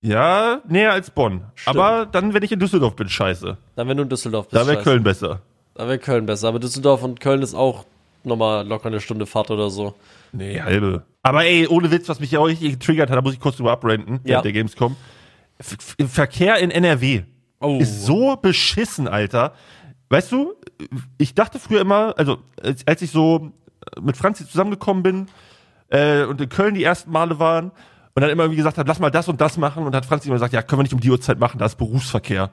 Ja, näher als Bonn. Stimmt. Aber dann, wenn ich in Düsseldorf bin, scheiße. Dann, wenn du in Düsseldorf bist. Da wäre Köln besser. Da wäre Köln besser. Aber Düsseldorf und Köln ist auch nochmal locker eine Stunde Fahrt oder so. Nee, halbe. Aber ey, ohne Witz, was mich ja auch richtig getriggert hat, da muss ich kurz drüber abrenten, ja. der Gamescom. F Verkehr in NRW oh. ist so beschissen, Alter. Weißt du, ich dachte früher immer, also als, als ich so mit Franzi zusammengekommen bin äh, und in Köln die ersten Male waren, und dann immer irgendwie gesagt hat, lass mal das und das machen und hat Franz immer gesagt, ja, können wir nicht um die Uhrzeit machen, da ist Berufsverkehr.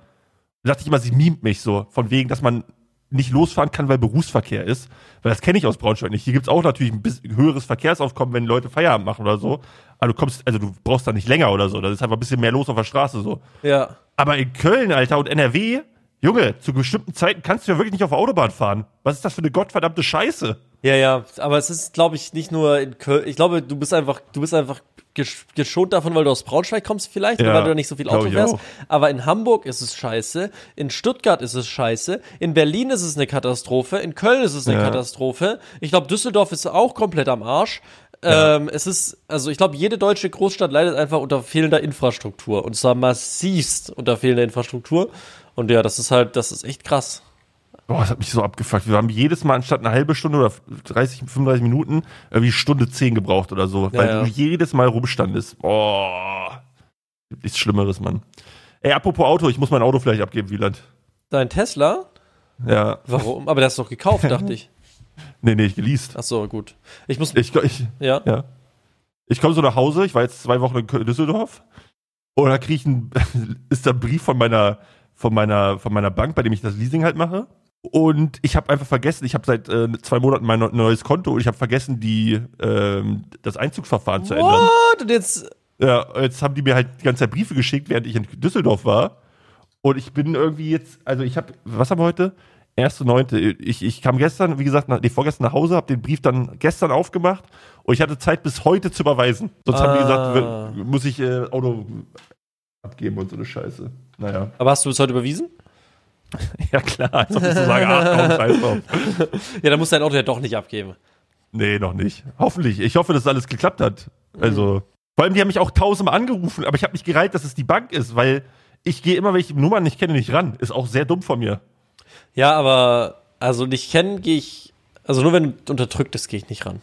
Da dachte ich immer, sie mimt mich so, von wegen, dass man nicht losfahren kann, weil Berufsverkehr ist. Weil das kenne ich aus Braunschweig nicht. Hier gibt's auch natürlich ein bisschen höheres Verkehrsaufkommen, wenn Leute Feierabend machen oder so. Aber du kommst, also du brauchst da nicht länger oder so. Da ist einfach ein bisschen mehr los auf der Straße so. Ja. Aber in Köln, Alter, und NRW, Junge, zu bestimmten Zeiten kannst du ja wirklich nicht auf der Autobahn fahren. Was ist das für eine gottverdammte Scheiße? Ja, ja, aber es ist, glaube ich, nicht nur in Köln. Ich glaube, du bist einfach, du bist einfach geschont davon, weil du aus Braunschweig kommst vielleicht, ja, weil du da nicht so viel Auto fährst. Aber in Hamburg ist es scheiße, in Stuttgart ist es scheiße, in Berlin ist es eine Katastrophe, in Köln ist es eine ja. Katastrophe. Ich glaube, Düsseldorf ist auch komplett am Arsch. Ja. Ähm, es ist, also ich glaube, jede deutsche Großstadt leidet einfach unter fehlender Infrastruktur. Und zwar massivst unter fehlender Infrastruktur. Und ja, das ist halt, das ist echt krass. Boah, das hat mich so abgefuckt. Wir haben jedes Mal anstatt eine halbe Stunde oder 30, 35 Minuten irgendwie Stunde 10 gebraucht oder so, ja, weil ja. du jedes Mal rumstandest. Boah. Nichts Schlimmeres, Mann. Ey, apropos Auto, ich muss mein Auto vielleicht abgeben, Wieland. Dein Tesla? Ja. Warum? Aber der ist doch gekauft, dachte ich. Nee, nee, ich geleast. Ach so, gut. Ich muss. Ich, ich, ja. ja. Ich komme so nach Hause, ich war jetzt zwei Wochen in Düsseldorf. Und da kriege ich ein, ist der Brief von meiner, von meiner, von meiner Bank, bei dem ich das Leasing halt mache. Und ich habe einfach vergessen, ich habe seit äh, zwei Monaten mein neues Konto und ich habe vergessen, die ähm, das Einzugsverfahren What? zu ändern. Und jetzt ja, jetzt haben die mir halt die ganze Zeit Briefe geschickt, während ich in Düsseldorf war. Und ich bin irgendwie jetzt, also ich habe, was haben wir heute? Erste Neunte. Ich, ich kam gestern, wie gesagt, nach, nee, vorgestern nach Hause, habe den Brief dann gestern aufgemacht und ich hatte Zeit bis heute zu überweisen. Sonst ah. haben die gesagt, ah. muss ich äh, Auto abgeben und so eine Scheiße. Naja. Aber hast du bis heute überwiesen? Ja klar, als ob ich so sage, ach komm, scheiß drauf. Ja, dann musst du dein Auto ja doch nicht abgeben. Nee, noch nicht. Hoffentlich. Ich hoffe, dass alles geklappt hat. Also, vor allem, die haben mich auch tausendmal angerufen, aber ich habe mich gereiht, dass es die Bank ist, weil ich gehe immer, wenn ich Nummern nicht kenne, nicht ran. Ist auch sehr dumm von mir. Ja, aber, also nicht kennen gehe ich, also nur wenn du unterdrückt ist, gehe ich nicht ran.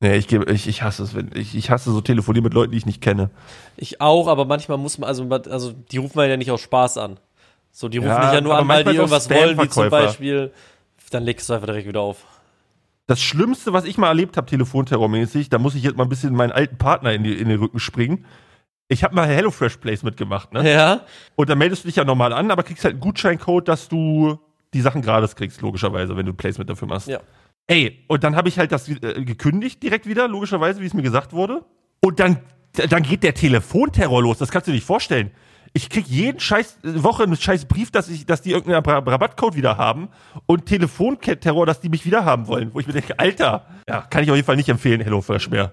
Nee, ich, gebe, ich, ich hasse es, wenn, ich, ich hasse so telefonieren mit Leuten, die ich nicht kenne. Ich auch, aber manchmal muss man, also, also die rufen man ja nicht aus Spaß an. So, die rufen ja, dich ja nur an, weil die irgendwas wollen, wie zum Beispiel, dann legst du einfach direkt wieder auf. Das Schlimmste, was ich mal erlebt habe, telefonterrormäßig, da muss ich jetzt mal ein bisschen meinen alten Partner in, die, in den Rücken springen. Ich habe mal HelloFresh Placement gemacht, ne? Ja. Und dann meldest du dich ja normal an, aber kriegst halt einen Gutscheincode, dass du die Sachen gratis kriegst, logischerweise, wenn du Placement dafür machst. Ja. Ey, und dann habe ich halt das äh, gekündigt direkt wieder, logischerweise, wie es mir gesagt wurde. Und dann, dann geht der Telefonterror los, das kannst du dir nicht vorstellen ich krieg jeden scheiß Woche einen scheiß Brief, dass ich, dass die irgendeinen Rabattcode wieder haben und Telefonterror, dass die mich wieder haben wollen, wo ich mir denke, Alter, ja, kann ich auf jeden Fall nicht empfehlen, HelloFresh mehr.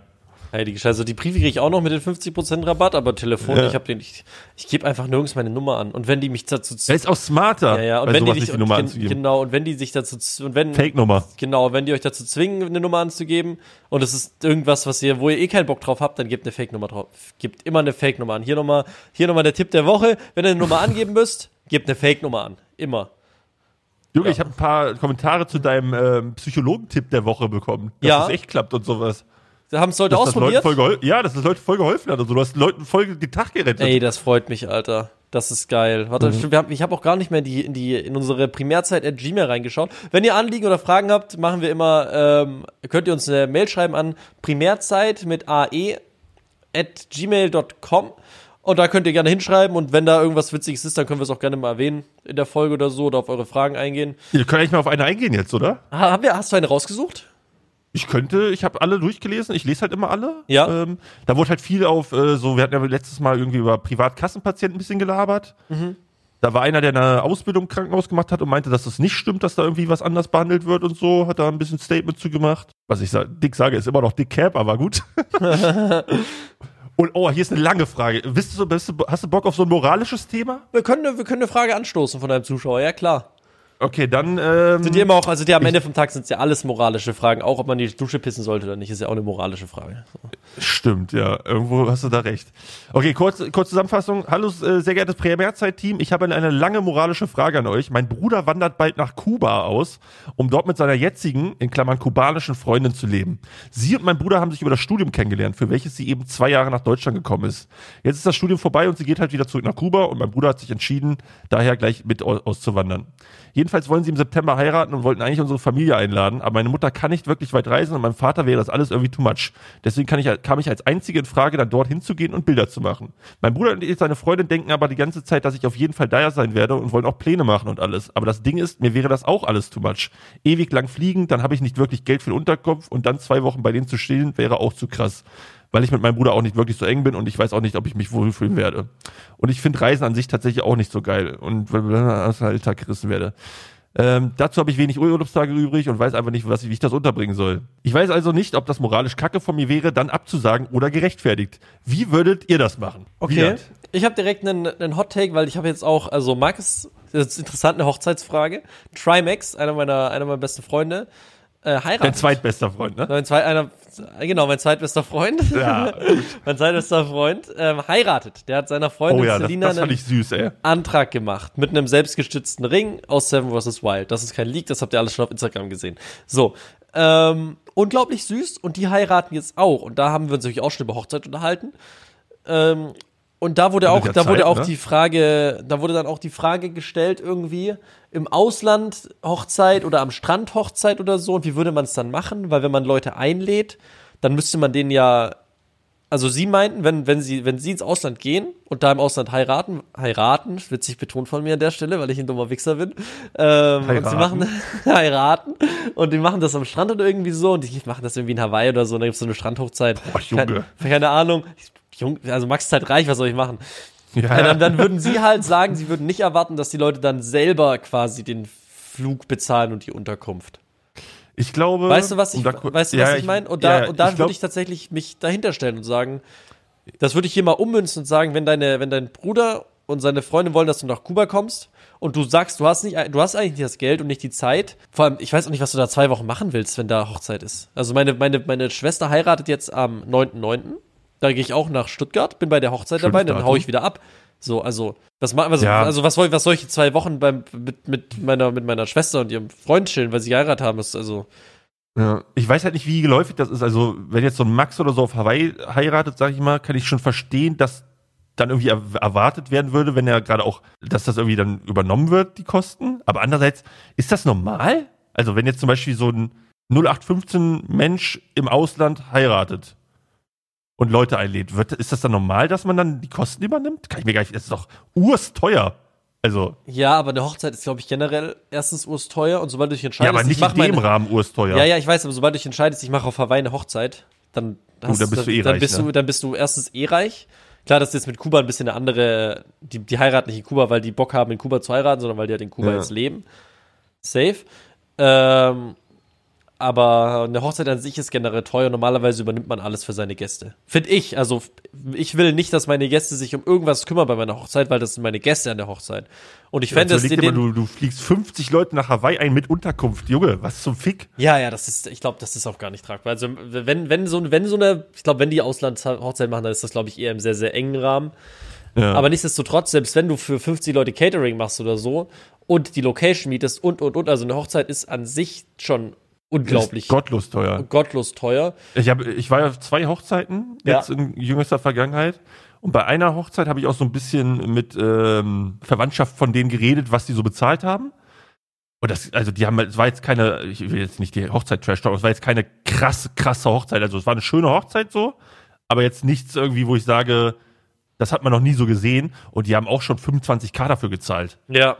Heilige Scheiße. Die Briefe kriege ich auch noch mit den 50% Rabatt, aber Telefon, ja. ich habe den, ich, ich gebe einfach nirgends meine Nummer an. Und wenn die mich dazu. Er ist auch smarter. Ja, ja. Und wenn die dich, die Nummer und, genau, und wenn die sich dazu, und wenn. Fake-Nummer. Genau, wenn die euch dazu zwingen, eine Nummer anzugeben, und es ist irgendwas, was ihr, wo ihr eh keinen Bock drauf habt, dann gebt eine Fake-Nummer drauf. Gebt immer eine Fake-Nummer an. Hier nochmal, hier nochmal der Tipp der Woche. Wenn ihr eine Nummer angeben müsst, gebt eine Fake-Nummer an. Immer. Junge, ja. ich habe ein paar Kommentare zu deinem ähm, Psychologen-Tipp der Woche bekommen, dass ja. es echt klappt und sowas. Da haben es Leute dass ausprobiert? Das ja, dass das Leuten voll geholfen hat. Also du hast Leuten voll den Tag gerettet. Ey, das freut mich, Alter. Das ist geil. Warte, Mhm. wir haben, ich habe auch gar nicht mehr in die, in die in unsere Primärzeit at Gmail reingeschaut. Wenn ihr Anliegen oder Fragen habt, machen wir immer, ähm, könnt ihr uns eine Mail schreiben an primärzeit mit ae at gmail.com und da könnt ihr gerne hinschreiben und wenn da irgendwas Witziges ist, dann können wir es auch gerne mal erwähnen in der Folge oder so oder auf eure Fragen eingehen. Ihr könnt eigentlich mal auf eine eingehen jetzt, oder? Ha- Haben wir, hast du eine rausgesucht? Ich könnte, ich habe alle durchgelesen, ich lese halt immer alle. Ja. Ähm, da wurde halt viel auf, äh, so, wir hatten ja letztes Mal irgendwie über Privatkassenpatienten ein bisschen gelabert. Mhm. Da war einer, der eine Ausbildung im Krankenhaus gemacht hat und meinte, dass das nicht stimmt, dass da irgendwie was anders behandelt wird und so, hat da ein bisschen Statement zu gemacht. Was ich sa dick sage, ist immer noch Dick Cap, aber gut. und oh, hier ist eine lange Frage. Bist du, bist du, hast du Bock auf so ein moralisches Thema? Wir können, eine- wir können eine Frage anstoßen von einem Zuschauer, ja klar. Okay, dann. Ähm, Sind die immer auch, also die am Ende vom Tag sind es ja alles moralische Fragen, auch ob man die Dusche pissen sollte oder nicht, ist ja auch eine moralische Frage. So. Stimmt, ja. Irgendwo hast du da recht. Okay, kurz, kurz Zusammenfassung. Hallo, äh, sehr geehrtes Primärzeit-Team. Ich habe eine lange moralische Frage an euch. Mein Bruder wandert bald nach Kuba aus, um dort mit seiner jetzigen, in Klammern kubanischen Freundin zu leben. Sie und mein Bruder haben sich über das Studium kennengelernt, für welches sie eben zwei Jahre nach Deutschland gekommen ist. Jetzt ist das Studium vorbei und sie geht halt wieder zurück nach Kuba und mein Bruder hat sich entschieden, daher gleich mit au- auszuwandern. Jedenfalls wollen sie im September heiraten und wollten eigentlich unsere Familie einladen, aber meine Mutter kann nicht wirklich weit reisen und meinem Vater wäre das alles irgendwie too much. Deswegen kann ich, kam ich als Einzige in Frage, dann dort hinzugehen und Bilder zu machen. Mein Bruder und ich, seine Freundin denken aber die ganze Zeit, dass ich auf jeden Fall da sein werde und wollen auch Pläne machen und alles. Aber das Ding ist, mir wäre das auch alles too much. Ewig lang fliegen, dann habe ich nicht wirklich Geld für den Unterkopf und dann zwei Wochen bei denen zu stehen, wäre auch zu krass. Weil ich mit meinem Bruder auch nicht wirklich so eng bin und ich weiß auch nicht, ob ich mich wohlfühlen werde. Und ich finde Reisen an sich tatsächlich auch nicht so geil und weil ich aus dem Alltag gerissen werde. Ähm, dazu habe ich wenig Urlaubstage übrig und weiß einfach nicht, was, wie ich das unterbringen soll. Ich weiß also nicht, ob das moralisch kacke von mir wäre, dann abzusagen oder gerechtfertigt. Wie würdet ihr das machen? Okay. Wieland? Ich habe direkt einen, einen Hot Take, weil ich habe jetzt auch, also Markus, das ist interessant, eine Hochzeitsfrage. Trimax, einer meiner, einer meiner besten Freunde, äh, heiratet. Dein zweitbester Freund, ne? Mein zweit, einer, genau, mein zweitbester Freund. Ja. mein zweitbester Freund ähm, heiratet. Der hat seiner Freundin Oh ja, das, Selina das fand einen süß. Antrag gemacht mit einem selbstgestützten Ring aus Seven vs. Wild. Das ist kein Leak, das habt ihr alles schon auf Instagram gesehen. So, ähm, unglaublich süß und die heiraten jetzt auch. Und da haben wir uns natürlich auch schon über Hochzeit unterhalten. Ähm, und da wurde auch, da Zeit, wurde auch ne? die Frage, da wurde dann auch die Frage gestellt irgendwie im Ausland Hochzeit oder am Strand Hochzeit oder so. Und wie würde man es dann machen? Weil wenn man Leute einlädt, dann müsste man denen ja also sie meinten, wenn, wenn sie, wenn sie ins Ausland gehen und da im Ausland heiraten, heiraten, witzig betont von mir an der Stelle, weil ich ein dummer Wichser bin, ähm, und sie Heiraten. machen heiraten und die machen das am Strand oder irgendwie so und die machen das irgendwie in Hawaii oder so, und da gibt's so eine Strandhochzeit. Boah, Junge. Keine, keine Ahnung. Jung, also Max ist halt reich, was soll ich machen? Ja. Ja, dann, dann würden sie halt sagen, sie würden nicht erwarten, dass die Leute dann selber quasi den Flug bezahlen und die Unterkunft. Ich glaube. Weißt du, was ich, da weißt du, Ja, was ich meine? Und da, ja, und da glaub- würde ich tatsächlich mich dahinter stellen und sagen, das würde ich hier mal ummünzen und sagen, wenn deine, wenn dein Bruder und seine Freundin wollen, dass du nach Kuba kommst und du sagst, du hast nicht, du hast eigentlich nicht das Geld und nicht die Zeit. Vor allem, ich weiß auch nicht, was du da zwei Wochen machen willst, wenn da Hochzeit ist. Also meine, meine, meine Schwester heiratet jetzt am 9.9. Da gehe ich auch nach Stuttgart, bin bei der Hochzeit Schönes dabei, dann Datum. hau ich wieder ab. So, also, was machen also, Ja. also was soll, was soll ich zwei Wochen beim, mit, mit meiner, mit meiner Schwester und ihrem Freund chillen, weil sie geheiratet haben, ist also, Ja. Ich weiß halt nicht, wie geläufig das ist. Also, wenn jetzt so ein Max oder so auf Hawaii heiratet, sag ich mal, kann ich schon verstehen, dass dann irgendwie er erwartet werden würde, wenn er gerade auch, dass das irgendwie dann übernommen wird, die Kosten. Aber andererseits, ist das normal? Also, wenn jetzt zum Beispiel so ein 0815 Mensch im Ausland heiratet und Leute einlädt, wird, ist das dann normal, dass man dann die Kosten übernimmt? Kann ich mir gar nicht, das ist doch ursteuer. Also, Ja, aber eine Hochzeit ist, glaube ich, generell erstens ursteuer und sobald du dich ja, entscheidest, aber ich nicht in dem meine, Rahmen ursteuer. Ja, ja, ich weiß, aber sobald du dich entscheidest, ich mache auf Hawaii eine Hochzeit, dann, hast, dann bist du eh dann reich, bist ne? du, dann bist du erstens eh reich. Klar, das ist jetzt mit Kuba ein bisschen eine andere, die, die heiraten nicht in Kuba, weil die Bock haben, in Kuba zu heiraten, sondern weil die halt in Kuba Ja. jetzt leben. Safe. Ähm, aber eine Hochzeit an sich ist generell teuer. Normalerweise übernimmt man alles für seine Gäste. Finde ich. Also, ich will nicht, dass meine Gäste sich um irgendwas kümmern bei meiner Hochzeit, weil das sind meine Gäste an der Hochzeit. Und ich fände Also es du, du fliegst 50 Leute nach Hawaii ein mit Unterkunft. Junge, was zum Fick? Ja, ja, das ist, ich glaube, das ist auch gar nicht tragbar. Also, wenn, wenn so, wenn so eine, ich glaube, wenn die Auslandshochzeit machen, dann ist das, glaube ich, eher im sehr, sehr engen Rahmen. Ja. Aber nichtsdestotrotz, selbst wenn du für 50 Leute Catering machst oder so und die Location mietest und, und, und, also eine Hochzeit ist an sich schon unglaublich gottlos teuer. gottlos teuer. Ich, hab, ich war ja auf zwei Hochzeiten Ja. jetzt in jüngster Vergangenheit Und bei einer Hochzeit habe ich auch so ein bisschen mit ähm, Verwandtschaft von denen geredet, was die so bezahlt haben. Und das, also die haben, es war jetzt keine, ich will jetzt nicht die Hochzeit trash talk, es war jetzt keine krasse, krasse Hochzeit. Also es war eine schöne Hochzeit so, aber jetzt nichts irgendwie, wo ich sage, das hat man noch nie so gesehen. Und die haben auch schon 25k dafür gezahlt. Ja.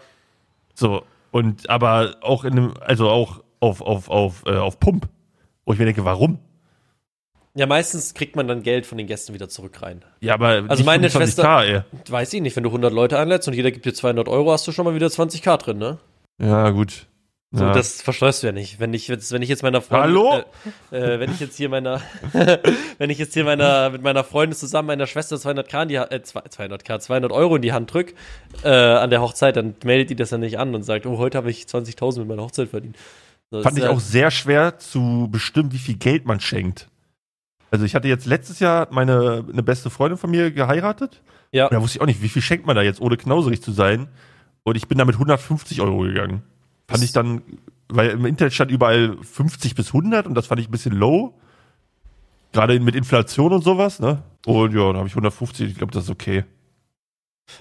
So, und aber auch in einem, also auch auf, auf, auf, äh, auf Pump. Wo ich mir denke, warum? Ja, meistens kriegt man dann Geld von den Gästen wieder zurück rein. Ja, aber Also meine 25K, Schwester- ey. Weiß ich nicht, wenn du 100 Leute einlädst und jeder gibt dir 200 Euro, hast du schon mal wieder 20k drin, ne? Ja, gut. So, ja. das versteuerst du ja nicht. Wenn ich jetzt, wenn ich jetzt meiner Freundin, Hallo? Äh, äh, wenn ich jetzt hier meiner, wenn ich jetzt hier meiner, mit meiner Freundin zusammen meiner Schwester 200k in die, äh, 200k, 200 Euro in die Hand drück, äh, an der Hochzeit, dann meldet die das ja nicht an und sagt, oh, heute habe ich 20.000 mit meiner Hochzeit verdient. So, Fand ich auch sehr schwer zu bestimmen, wie viel Geld man schenkt. Also ich hatte jetzt letztes Jahr meine eine beste Freundin von mir geheiratet. Ja. Und da wusste ich auch nicht, wie viel schenkt man da jetzt, ohne knauserig zu sein. Und ich bin da mit 150 Euro gegangen. Fand ich dann, weil im Internet stand überall 50 bis 100 und das fand ich ein bisschen low. Gerade mit Inflation und sowas, ne? Und ja, dann habe ich 150, ich glaube, das ist okay.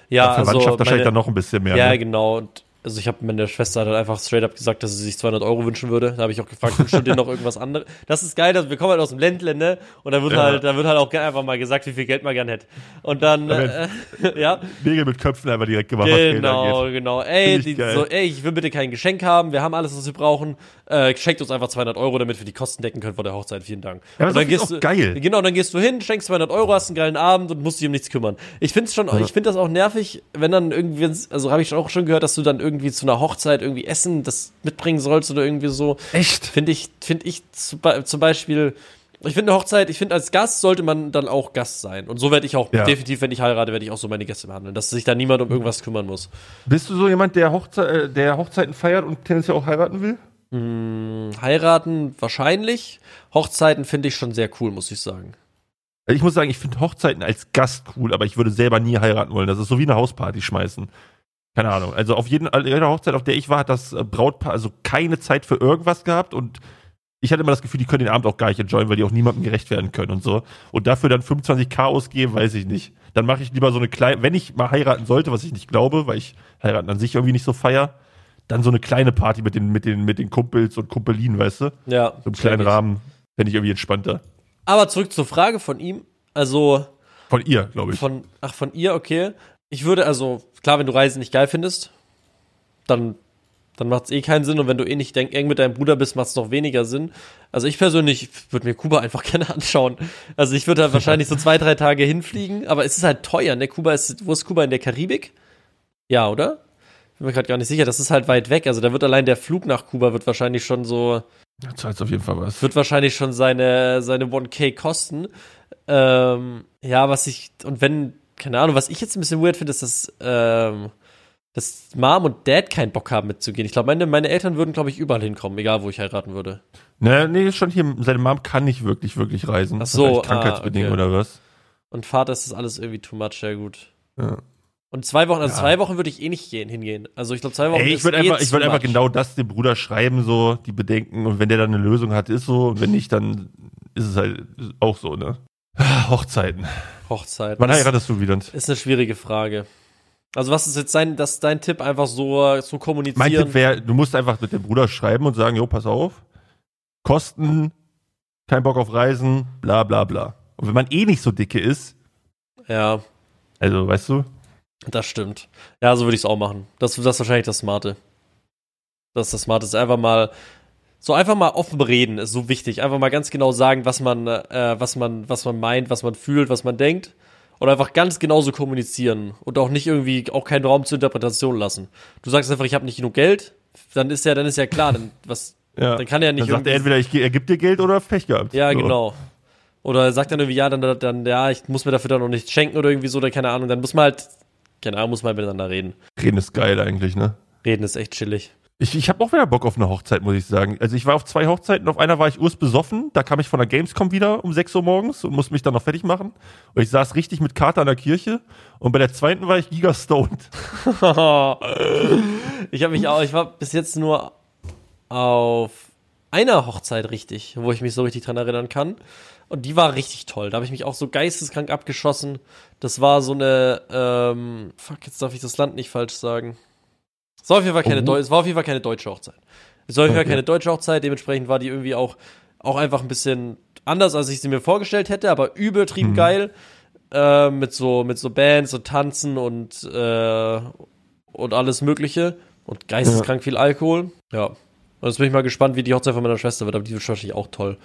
Ja, Verwandtschaft also wahrscheinlich meine, dann noch ein bisschen mehr. Ja, ne? genau. Und also ich habe meine Schwester halt einfach straight up gesagt, dass sie sich 200 Euro wünschen würde. Da habe ich auch gefragt, wünschst du dir noch irgendwas anderes? Das ist geil, dass wir kommen halt aus dem Ländle, ne? Und da wird Ja. halt, da wird halt auch einfach mal gesagt, wie viel Geld man gern hätte. Und dann, Da äh, ja, Nägel mit Köpfen einfach direkt gemacht, genau, genau. Ey, die, so, ey, ich will bitte kein Geschenk haben. Wir haben alles, was wir brauchen. Äh, schenkt uns einfach 200 Euro, damit wir die Kosten decken können vor der Hochzeit. Vielen Dank. Ja, und dann das gehst ist du, auch geil. Genau, dann gehst du hin, schenkst 200 Euro, hast einen geilen Abend und musst dich um nichts kümmern. Ich find's schon, ich finde das auch nervig, wenn dann irgendwie, also habe ich auch schon gehört, dass du dann irgendwie zu einer Hochzeit irgendwie Essen das mitbringen sollst oder irgendwie so. Echt? Finde ich, finde ich zum Beispiel, ich finde eine Hochzeit, ich finde als Gast sollte man dann auch Gast sein. Und so werde ich auch Ja. definitiv, wenn ich heirate, werde ich auch so meine Gäste behandeln, dass sich da niemand um irgendwas kümmern muss. Bist du so jemand, der, Hochze äh, der Hochzeiten feiert und tendenziell auch heiraten will? Heiraten wahrscheinlich. Hochzeiten finde ich schon sehr cool, muss ich sagen. Ich muss sagen, ich finde Hochzeiten als Gast cool, aber ich würde selber nie heiraten wollen. Das ist so wie eine Hausparty schmeißen. Keine Ahnung. Also auf jeden, jeder Hochzeit, auf der ich war, hat das äh, Brautpaar also keine Zeit für irgendwas gehabt und ich hatte immer das Gefühl, die können den Abend auch gar nicht enjoyen, weil die auch niemandem gerecht werden können und so. Und dafür dann 25k ausgeben, weiß ich nicht. Dann mache ich lieber so eine kleine, wenn ich mal heiraten sollte, was ich nicht glaube, weil ich heiraten an sich irgendwie nicht so feier, dann so eine kleine Party mit den, mit den, mit den Kumpels und Kumpelinen, weißt du? Ja. So im kleinen. Rahmen. Fände ich irgendwie entspannter. Aber zurück zur Frage von ihm. Also, Von ihr, glaube ich. von, ach, von ihr, okay. Ich würde also, klar, wenn du Reisen nicht geil findest, dann, dann macht es eh keinen Sinn. Und wenn du eh nicht denk, eng mit deinem Bruder bist, macht es noch weniger Sinn. Also ich persönlich würde mir Kuba einfach gerne anschauen. Also ich würde da wahrscheinlich so zwei, drei Tage hinfliegen, aber es ist halt teuer, ne? Kuba ist, wo ist Kuba in der Karibik? Ja, oder? Bin mir gerade gar nicht sicher. Das ist halt weit weg. Also da wird allein der Flug nach Kuba wird wahrscheinlich schon so, Da zahlt auf jeden Fall was. wird wahrscheinlich schon seine, seine 1K kosten. Ähm, ja, was ich, und wenn, keine Ahnung, was ich jetzt ein bisschen weird finde, ist, dass, ähm, dass Mom und Dad keinen Bock haben mitzugehen. Ich glaube, meine, meine Eltern würden, glaube ich, überall hinkommen, egal wo ich heiraten würde. Ne, nee, schon hier, seine Mom kann nicht wirklich, wirklich reisen. Ach so, Wahrscheinlich ah, krankheitsbedingt okay. oder was? Und Vater ist das alles irgendwie too much, ja gut. Ja. Und zwei Wochen, also Ja. zwei Wochen würde ich eh nicht gehen, hingehen. Also ich glaube, zwei Wochen Ey, ich ist würde eh einfach, ich würde einfach genau das dem Bruder schreiben, so, die Bedenken. Und wenn der dann eine Lösung hat, ist so. Und wenn nicht, dann ist es halt auch so, ne? Ah, Hochzeiten. Hochzeit. Wann heiratest du wieder? Ist eine schwierige Frage. Also was ist jetzt dein, das, dein Tipp, einfach so zu kommunizieren? Mein Tipp wäre, du musst einfach mit dem Bruder schreiben und sagen, jo, pass auf. Kosten, kein Bock auf Reisen, bla bla bla. Und wenn man eh nicht so dicke ist, ja, also, weißt du, Das stimmt. Ja, so würde ich es auch machen. Das, das ist wahrscheinlich das Smarte. Das ist das Smarte. Ist einfach mal, so einfach mal offen reden, ist so wichtig. Einfach mal ganz genau sagen, was man, äh, was man, was man meint, was man fühlt, was man denkt. Und einfach ganz genauso kommunizieren. Und auch nicht irgendwie, auch keinen Raum zur Interpretation lassen. Du sagst einfach, ich habe nicht genug Geld, dann ist ja, dann ist ja klar, dann, was, ja. dann kann er nicht dann sagt er entweder, ich, er gibt dir Geld oder Pech gehabt. Ja, So. genau. Oder sagt dann irgendwie, ja, dann, dann, ja, ich muss mir dafür dann noch nichts schenken oder irgendwie so, oder keine Ahnung. Dann muss man halt, keine Ahnung, muss man miteinander reden. Reden ist geil eigentlich, ne? Reden ist echt chillig. Ich, ich habe auch wieder Bock auf eine Hochzeit, muss ich sagen. Also ich war auf zwei Hochzeiten, auf einer war ich urs besoffen, da kam ich von der Gamescom wieder um 6 Uhr morgens und musste mich dann noch fertig machen. Und ich saß richtig mit Kater an der Kirche und bei der zweiten war ich giga stoned. ich habe mich auch, ich war bis jetzt nur auf einer Hochzeit richtig, wo ich mich so richtig dran erinnern kann. Und die war richtig toll. Da habe ich mich auch so geisteskrank abgeschossen. Das war so eine, ähm, fuck, jetzt darf ich das Land nicht falsch sagen. Es war auf jeden Fall keine, es war auf jeden Fall keine deutsche Hochzeit. Es war auf jeden Fall keine deutsche Hochzeit, dementsprechend war die irgendwie auch, auch einfach ein bisschen anders, als ich sie mir vorgestellt hätte, aber übertrieben Mhm. geil. Äh, mit so, mit so Bands und Tanzen und, äh, und alles Mögliche. Und geisteskrank viel Alkohol. Ja. Und jetzt bin ich mal gespannt, wie die Hochzeit von meiner Schwester wird, aber die wird wahrscheinlich auch toll.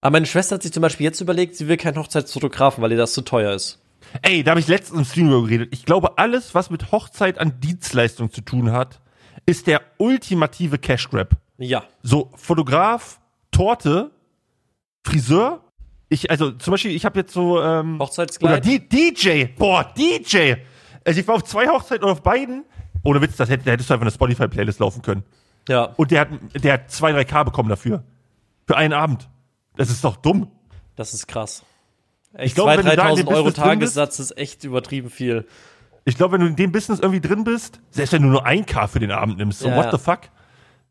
Aber meine Schwester hat sich zum Beispiel jetzt überlegt, sie will keinen Hochzeitsfotografen, weil ihr das zu teuer ist. Ey, da habe ich letztens im Stream darüber geredet. Ich glaube, alles, was mit Hochzeit an Dienstleistung zu tun hat, ist der ultimative Cash Grab. Ja. So, Fotograf, Torte, Friseur. Ich, also zum Beispiel, ich habe jetzt so, ähm, oder Hochzeitskleid. D DJ, boah, DJ. Also ich war auf zwei Hochzeiten und auf beiden. Ohne Witz, das hätte, da hättest du einfach eine Spotify-Playlist laufen können. ja. Und der hat, der hat zwei, drei K bekommen dafür. Für einen Abend. Das ist doch dumm. Das ist krass. Echt, glaube, 2.000, wenn du da in dem 3.000 Euro Tagessatz ist echt übertrieben viel. Ich glaube, wenn du in dem Business irgendwie drin bist, selbst wenn du nur ein K für den Abend nimmst, so Ja, what ja. the fuck?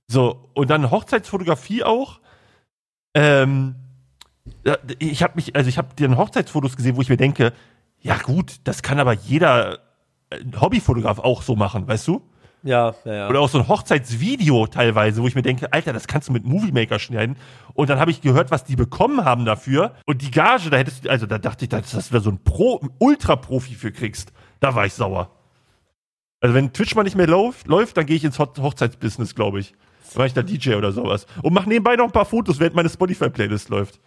So, und dann Hochzeitsfotografie auch. Ähm, ich habe mich, also ich habe dir Hochzeitsfotos gesehen, wo ich mir denke, ja gut, das kann aber jeder äh, Hobbyfotograf auch so machen, weißt du? Ja, ja, ja. Oder auch so ein Hochzeitsvideo teilweise, wo ich mir denke, Alter, das kannst du mit Movie Maker schneiden. Und dann habe ich gehört, was die bekommen haben dafür. Und die Gage, da hättest du, also da dachte ich, dass du da so ein Pro, Ultra-Profi für kriegst. Da war ich sauer. Also wenn Twitch mal nicht mehr läuft, läuft dann gehe ich ins Ho Hochzeitsbusiness, glaube ich. Dann mache ich da DJ oder sowas. Und mach nebenbei noch ein paar Fotos, während meine Spotify-Playlist läuft.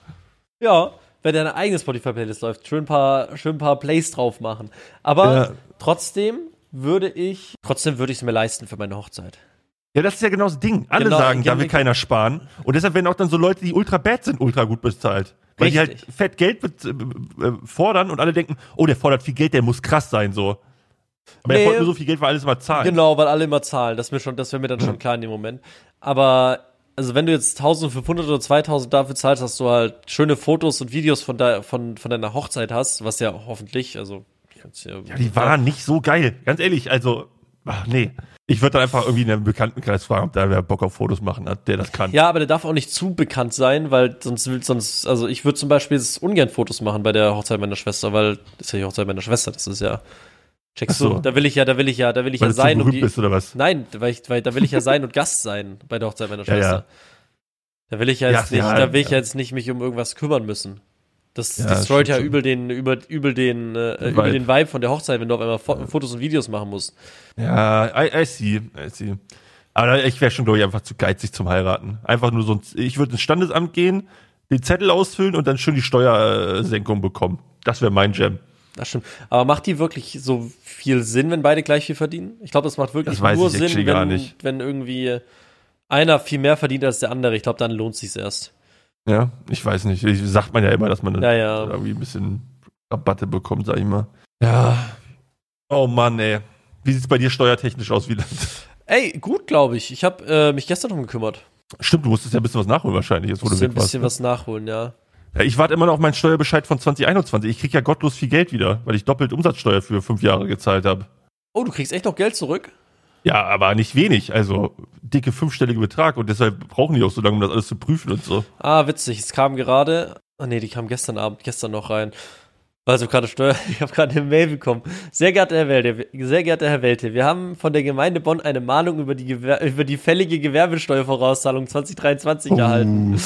Ja, wenn deine eigene Spotify-Playlist läuft, schön ein paar, schön ein paar Plays drauf machen. Aber Ja. trotzdem würde ich, trotzdem würde ich es mir leisten für meine Hochzeit. Ja, das ist ja genau das Ding. Alle Genau, sagen, da will keiner sparen. Und deshalb werden auch dann so Leute, die ultra bad sind, ultra gut bezahlt. Weil die halt Richtig. fett Geld äh, äh, fordern und alle denken, oh, der fordert viel Geld, der muss krass sein, so. Aber Nee. er fordert nur so viel Geld, weil alles mal zahlt. Genau, weil alle immer zahlen. Das, mir schon, das wäre mir dann schon klar in dem Moment. Aber, also wenn du jetzt 1500 oder 2000 dafür zahlst, dass du halt schöne Fotos und Videos von, de, von, von deiner Hochzeit hast, was ja hoffentlich, also, ja, Ja, die waren nicht so geil. Ganz ehrlich, also, ach nee. Ich würde dann einfach irgendwie in einem Bekanntenkreis fragen, ob da wer Bock auf Fotos machen hat, der das kann. Ja, aber der darf auch nicht zu bekannt sein, weil sonst will sonst, also ich würde zum Beispiel ungern Fotos machen bei der Hochzeit meiner Schwester, weil das ist ja die Hochzeit meiner Schwester, das ist ja. Checkst so. du? Da will ich ja, da will ich ja, da will ich weil ja du sein und berühmt die. bist oder was? Nein, weil, ich, weil da will ich ja sein und Gast sein bei der Hochzeit meiner Ja, ja. Schwester. Da will ich ja jetzt Ja, nicht, ja, da will ich ja. ja jetzt nicht mich um irgendwas kümmern müssen. Das Ja, destroyt ja übel den, über, übel den, äh, über Vibe. den Vibe von der Hochzeit, wenn du auf einmal Fo Fotos und Videos machen musst. Ja, I, I see, I see. Aber ich wäre schon, glaube ich, einfach zu geizig zum Heiraten. Einfach nur so ein, ich würde ins Standesamt gehen, den Zettel ausfüllen und dann schön die Steuersenkung bekommen. Das wäre mein Jam. Das stimmt. Aber macht die wirklich so viel Sinn, wenn beide gleich viel verdienen? Ich glaube, das macht wirklich Das nur Sinn, wenn, wenn irgendwie einer viel mehr verdient als der andere. Ich glaube, dann lohnt sich's erst. Ja, ich weiß nicht. Ich, sagt man ja immer, dass man dann Ja, ja. irgendwie ein bisschen Rabatte bekommt, sag ich mal. Ja. Oh Mann, ey. Wie sieht's bei dir steuertechnisch aus, Wieland? Ey, gut, glaube ich. Ich habe äh, mich gestern drum gekümmert. Stimmt, du musstest ja ein bisschen was nachholen wahrscheinlich, jetzt wo du ein bisschen ne? was nachholen, ja. Ja, ich warte immer noch auf meinen Steuerbescheid von 2021. Ich krieg ja gottlos viel Geld wieder, weil ich doppelt Umsatzsteuer für fünf Jahre gezahlt habe. Oh, du kriegst echt noch Geld zurück? Ja, aber nicht wenig, also dicke fünfstellige Betrag und deshalb brauchen die auch so lange, um das alles zu prüfen und so. Ah, witzig. Es kam gerade. Ah, nee, die kam gestern Abend, gestern noch rein. Also gerade Steuer, ich habe gerade eine Mail bekommen. Sehr geehrter Herr Welte, sehr geehrter Herr Welte, wir haben von der Gemeinde Bonn eine Mahnung über die, Gewer über die fällige Gewerbesteuervorauszahlung 2023 erhalten.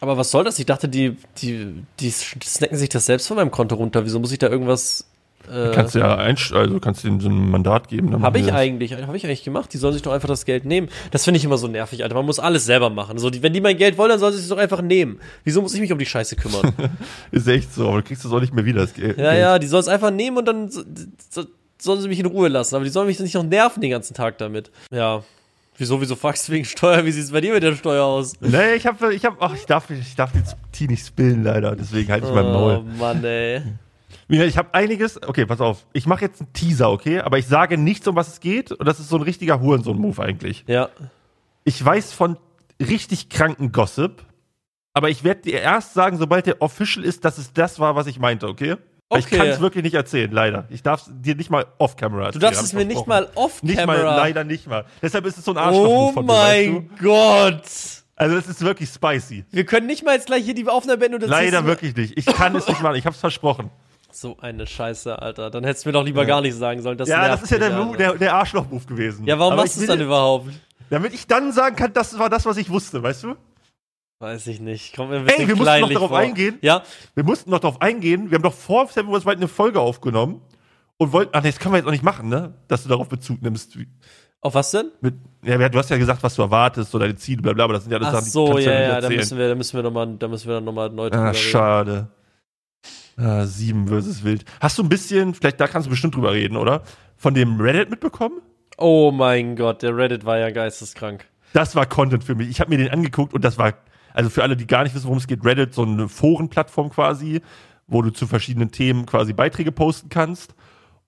Aber was soll das? Ich dachte, die, die, die snacken sich das selbst von meinem Konto runter. Wieso muss ich da irgendwas. Äh, Kannst du ja einst also kannst du denen so ein Mandat geben. habe ich das. eigentlich, habe ich eigentlich gemacht. Die sollen sich doch einfach das Geld nehmen. Das finde ich immer so nervig, Alter. Man muss alles selber machen. So, die, wenn die mein Geld wollen, dann sollen sie es doch einfach nehmen. Wieso muss ich mich um die Scheiße kümmern? Ist echt so, aber du kriegst das auch nicht mehr wieder, das Geld. Ja, ja, die sollen es einfach nehmen und dann so, so, sollen sie mich in Ruhe lassen. Aber die sollen mich nicht noch nerven den ganzen Tag damit. Ja. Wieso, wieso fragst du wegen Steuer? Wie sieht es bei dir mit der Steuer aus? Nee, ich hab, ich hab, ach, ich darf, ich darf die Tee nicht spillen, leider, deswegen halte ich mein Oh Maul. Mann, ey. Ich habe einiges, okay, pass auf, ich mache jetzt einen Teaser, okay, aber ich sage nichts, um was es geht und das ist so ein richtiger Hurensohn-Move eigentlich. Ja. Ich weiß von richtig kranken Gossip, aber ich werde dir erst sagen, sobald der official ist, dass es das war, was ich meinte, okay? Weil Ich Okay. kann es wirklich nicht erzählen, leider. Ich darf es dir nicht mal off-camera erzählen. Du darfst es mir nicht mal Nicht mal, off-camera. leider nicht mal. Deshalb ist es so ein Arschloch Oh von mir, weißt du? mein Gott. Also es ist wirklich spicy. Wir können nicht mal jetzt gleich hier die Aufnahme beenden. Leider wirklich nicht. Ich kann es nicht machen. Ich hab's versprochen. So eine Scheiße, Alter. Dann hättest du mir doch lieber ja. gar nicht sagen sollen. Das ja, das ist ja der, der, der Arschloch-Move gewesen. Ja, warum Aber machst du es dann überhaupt? Damit ich dann sagen kann, das war das, was ich wusste, weißt du? Weiß ich nicht. Kommt mir ein bisschen Ey, wir mussten noch darauf vor. eingehen. Ja. Wir mussten noch darauf eingehen. Wir haben doch vor Seven Wars Wild eine Folge aufgenommen und wollten. Ach nee, das können wir jetzt auch nicht machen, ne? Dass du darauf Bezug nimmst. Auf was denn? Mit, ja, du hast ja gesagt, was du erwartest oder deine Ziele, bla bla, aber das sind ja alles Ach Sachen, die so, ja, ja, ja, da müssen wir, da müssen wir nochmal, da müssen wir dann nochmal neu drüber ah, schade. Ah, sieben versus wild. Hast du ein bisschen, vielleicht da kannst du bestimmt drüber reden, oder? Von dem Reddit mitbekommen? Oh mein Gott, der Reddit war ja geisteskrank. Das war Content für mich. Ich habe mir den angeguckt und das war, also für alle, die gar nicht wissen, worum es geht, Reddit, so eine Forenplattform quasi, wo du zu verschiedenen Themen quasi Beiträge posten kannst.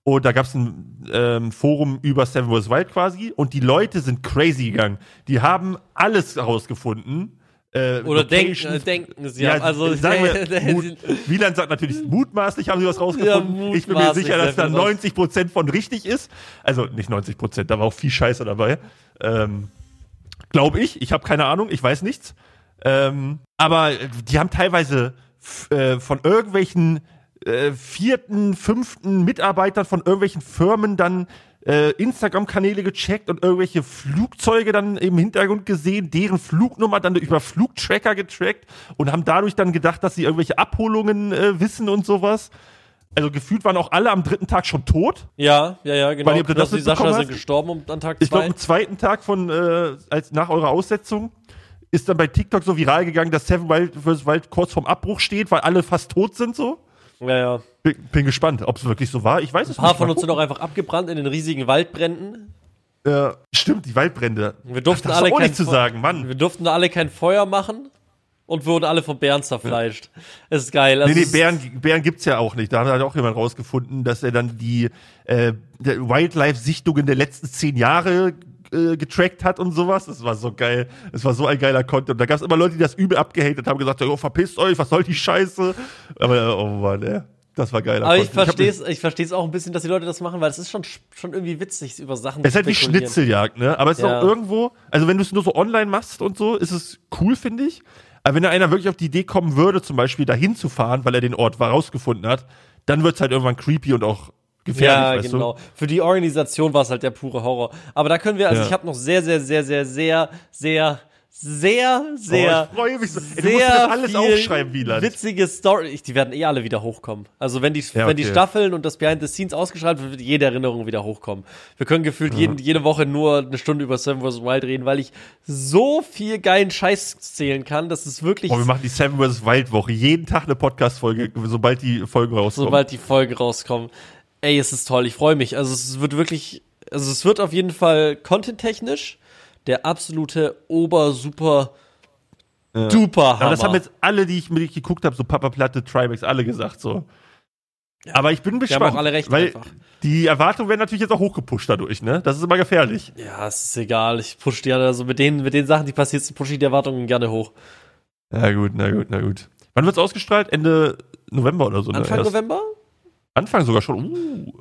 Und da gab es ein ähm, Forum über Seven vs. Wild quasi. Und die Leute sind crazy gegangen. Die haben alles herausgefunden. Äh, Oder denken, äh, denken sie ja, haben. Also, sagen wir, Mut, Wieland sagt natürlich, mutmaßlich haben sie was rausgefunden. Ja, ich bin mir sicher, dass da 90 Prozent von richtig ist. Also nicht 90 Prozent, da war auch viel Scheiße dabei. Ähm, Glaube ich. Ich habe keine Ahnung, ich weiß nichts. Ähm, aber die haben teilweise äh, von irgendwelchen äh, vierten, fünften Mitarbeitern von irgendwelchen Firmen dann äh, Instagram-Kanäle gecheckt und irgendwelche Flugzeuge dann im Hintergrund gesehen, deren Flugnummer dann über Flugtracker getrackt und haben dadurch dann gedacht, dass sie irgendwelche Abholungen äh, wissen und sowas. Also gefühlt waren auch alle am dritten Tag schon tot. Ja, ja, ja, genau. Weil ihr das die Sascha sind gestorben um, an Tag zwei. Ich glaube, am zweiten Tag von, äh, als nach eurer Aussetzung ist dann bei TikTok so viral gegangen, dass Seven Wild vs. Wild kurz vorm Abbruch steht, weil alle fast tot sind so. Ja, ja. Bin, bin gespannt, ob es wirklich so war. Ich weiß es nicht. Ein paar von uns sind auch einfach abgebrannt in den riesigen Waldbränden. Ja, stimmt, die Waldbrände. Wir durften Ach, alle auch nicht zu sagen, Mann. Wir durften alle kein Feuer machen und wurden alle von Bären zerfleischt. Ja. ist geil. Also nee, nee, Bären, Bären gibt's ja auch nicht. Da hat auch jemand rausgefunden, dass er dann die äh, Wildlife-Sichtungen der letzten zehn Jahre äh, getrackt hat und sowas. Das war so geil. Es war so ein geiler Content. Und da gab's immer Leute, die das übel abgehatet haben, gesagt, oh, verpisst euch, was soll die Scheiße? Aber, oh Mann, ey. Das war geil. Aber ich verstehe es ich versteh's auch ein bisschen, dass die Leute das machen, weil es ist schon, schon irgendwie witzig, über Sachen Es ist halt wie Schnitzeljagd, ne? Aber es ist ja. auch irgendwo, also wenn du es nur so online machst und so, ist es cool, finde ich. Aber wenn da einer wirklich auf die Idee kommen würde, zum Beispiel dahin zu fahren, weil er den Ort rausgefunden hat, dann wird's halt irgendwann creepy und auch gefährlich. Ja, genau. Du? Für die Organisation war es halt der pure Horror. Aber da können wir, also ja. ich habe noch sehr, sehr, sehr, sehr, sehr, sehr sehr, sehr, oh, ich freue mich so. Ey, sehr alles aufschreiben, Wieland. witzige Story. Die werden eh alle wieder hochkommen. Also wenn die, ja, okay. wenn die Staffeln und das Behind the Scenes ausgeschaltet wird, wird jede Erinnerung wieder hochkommen. Wir können gefühlt ja. jeden, jede Woche nur eine Stunde über Seven vs. Wild reden, weil ich so viel geilen Scheiß zählen kann, dass es wirklich. Oh, wir machen die Seven vs. Wild Woche. Jeden Tag eine Podcast-Folge, sobald die Folgen rauskommen. Sobald die Folgen rauskommen. Ey, es ist toll. Ich freue mich. Also es wird wirklich, also es wird auf jeden Fall content-technisch der absolute Ober-Super ja. Duper Hammer. Aber das haben jetzt alle, die ich mit geguckt habe, so Papa Platte, Trimax, alle gesagt so. Ja. Aber ich bin gespannt, haben auch alle recht weil einfach. die Erwartungen werden natürlich jetzt auch hochgepusht dadurch, ne? Das ist immer gefährlich. Ja, es ist egal. Ich push die also mit den mit den Sachen, die passiert sind, pushe ich die Erwartungen gerne hoch. Na gut, na gut, na gut. Wann wird's ausgestrahlt? Ende November oder so? Ne? Anfang ne? November? Anfang sogar schon. Uh.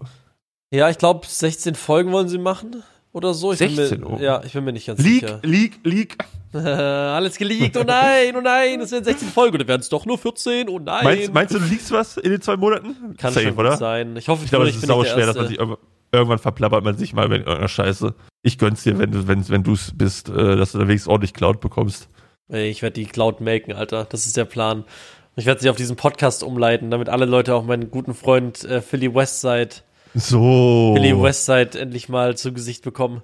Ja, ich glaube 16 Folgen wollen sie machen oder so. Ich 16 mir, Ja, ich bin mir nicht ganz leak, sicher. Leak, leak, leak. Alles geleakt, oh nein, oh nein, es werden 16 Folgen oder werden es doch nur 14, oh nein. Meinst, meinst, du, du liegst was in den zwei Monaten? Kann Safe, schon oder? sein. Ich hoffe, ich, glaube, es ist sau schwer, dass man sich irgendwann verplappert man sich mal mit irgendeiner Scheiße. Ich gönn's dir, wenn du wenn, wenn du's bist, äh, dass du wenigstens ordentlich Cloud bekommst. Ich werde die Cloud melken, Alter. Das ist der Plan. Ich werde sie auf diesen Podcast umleiten, damit alle Leute auch meinen guten Freund äh, Philly Westside so. Philly Westside endlich mal zu Gesicht bekommen.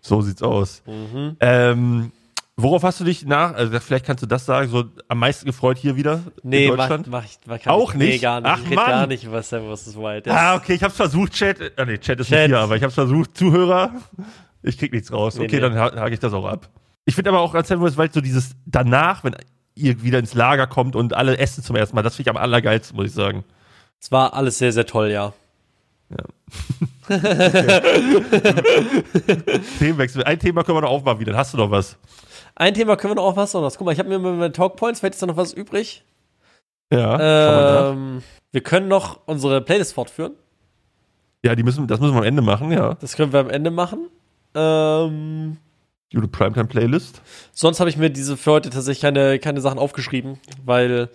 So sieht's aus. Mhm. Ähm, worauf hast du dich nach, also vielleicht kannst du das sagen, so am meisten gefreut hier wieder nee, in Deutschland? Mach, mach ich, mach, Auch ich, nicht? Nee, gar nicht. Ach, ich Mann. gar nicht über Seven vs. Wild. Das ah, okay, ich hab's versucht, Chat. Ah, nee, Chat ist Chat. nicht hier, aber ich hab's versucht, Zuhörer. Ich krieg nichts raus. Nee, okay, nee. dann hake ich das auch ab. Ich finde aber auch an Seven vs. Wild so dieses danach, wenn ihr wieder ins Lager kommt und alle essen zum ersten Mal, das finde ich am allergeilsten, muss ich sagen. Es war alles sehr, sehr toll, ja. Ja. Themenwechsel. Ein Thema können wir noch aufmachen wieder. Hast du noch was? Ein Thema können wir noch aufmachen. Guck mal, ich habe mir mit meinen Talkpoints, vielleicht ist da noch was übrig. Ja. Ähm, wir können noch unsere Playlist fortführen. Ja, die müssen, das müssen wir am Ende machen, ja. Das können wir am Ende machen. Ähm, Gute Primetime-Playlist. Sonst habe ich mir diese für heute tatsächlich keine, keine Sachen aufgeschrieben, weil